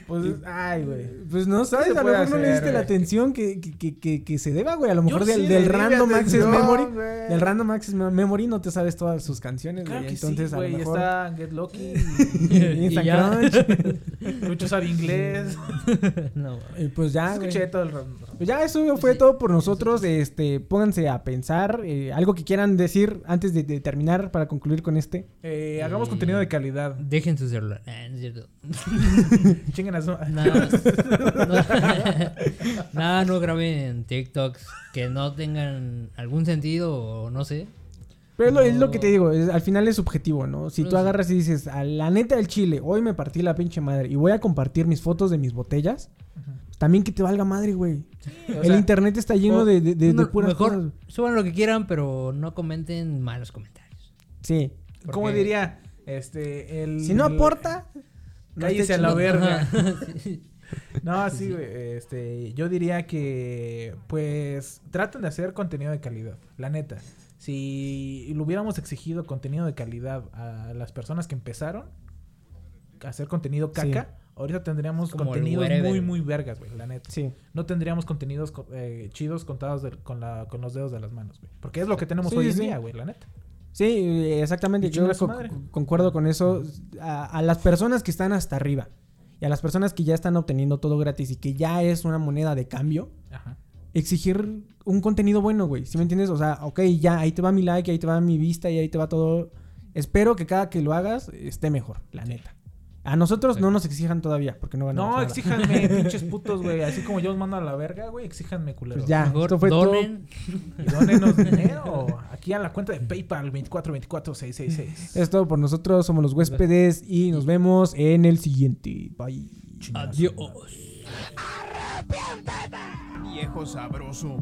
pues, ay, güey. Pues no sabes, a lo mejor no le diste la güey? atención que, que, que, se deba, güey. A lo mejor Yo del, sí Random Access atención, Memory. güey. Del Random Access Me- Memory no te sabes todas sus canciones, Claro güey. que Entonces sí, a lo güey. mejor... Está Get Lucky. Y ya. Crunch. Lucho sabe inglés. no, Y pues ya, güey. Escuché todo el rato. Pues ya eso fue todo por nosotros. Este, pónganse a pensar. eh, algo que quieran decir antes de, de terminar para concluir con este. Eh, hagamos Eh, contenido de calidad. Dejen su celular. Ah, no es cierto. Chinguen a su... Nada, no, nada, no graben TikToks que no tengan algún sentido o no sé. Pero es lo, es lo No. que te digo, es- al final es subjetivo, ¿no? Si tú sí. agarras y dices, a la neta del chile, hoy me partí la pinche madre y voy a compartir mis fotos de mis botellas, también que te valga madre, güey. El sea, internet está lleno o- de, de, de- de No, puras mejor cosas. suban lo que quieran, pero no comenten malos comentarios. Sí. ¿Cómo Porque- diría? Este, el... Si no aporta, no Cállese a la verga. No, sí, güey. Este, yo diría que, pues, traten de hacer contenido de calidad, la neta. Si le hubiéramos exigido contenido de calidad a las personas que empezaron a hacer contenido caca, ahorita tendríamos Como contenidos muy, muy vergas, güey, la neta. Sí. No tendríamos contenidos co- eh, chidos contados de- con, la, con los dedos de las manos, güey. Porque es lo que tenemos Sí, hoy en día, güey, la neta. Sí, eh, exactamente. Yo co- concuerdo con eso. A, a las personas que están hasta arriba y a las personas que ya están obteniendo todo gratis y que ya es una moneda de cambio, Ajá. exigir un contenido bueno, güey. ¿Sí me entiendes? O sea, ok, ya, ahí te va mi like, ahí te va mi vista y ahí te va todo. Espero que cada que lo hagas esté mejor, la neta. A nosotros no nos exijan todavía, porque no ganamos No, nada. exíjanme, pinches putos, güey. Así como yo os mando a la verga, güey, exíjanme, culeros. Pues ya, Mejor esto fue todo. Y dónenos dinero. Aquí a la cuenta de PayPal 2424666. Es todo por nosotros, somos los huéspedes y nos vemos en el siguiente. Bye. Adiós. Viejo sabroso.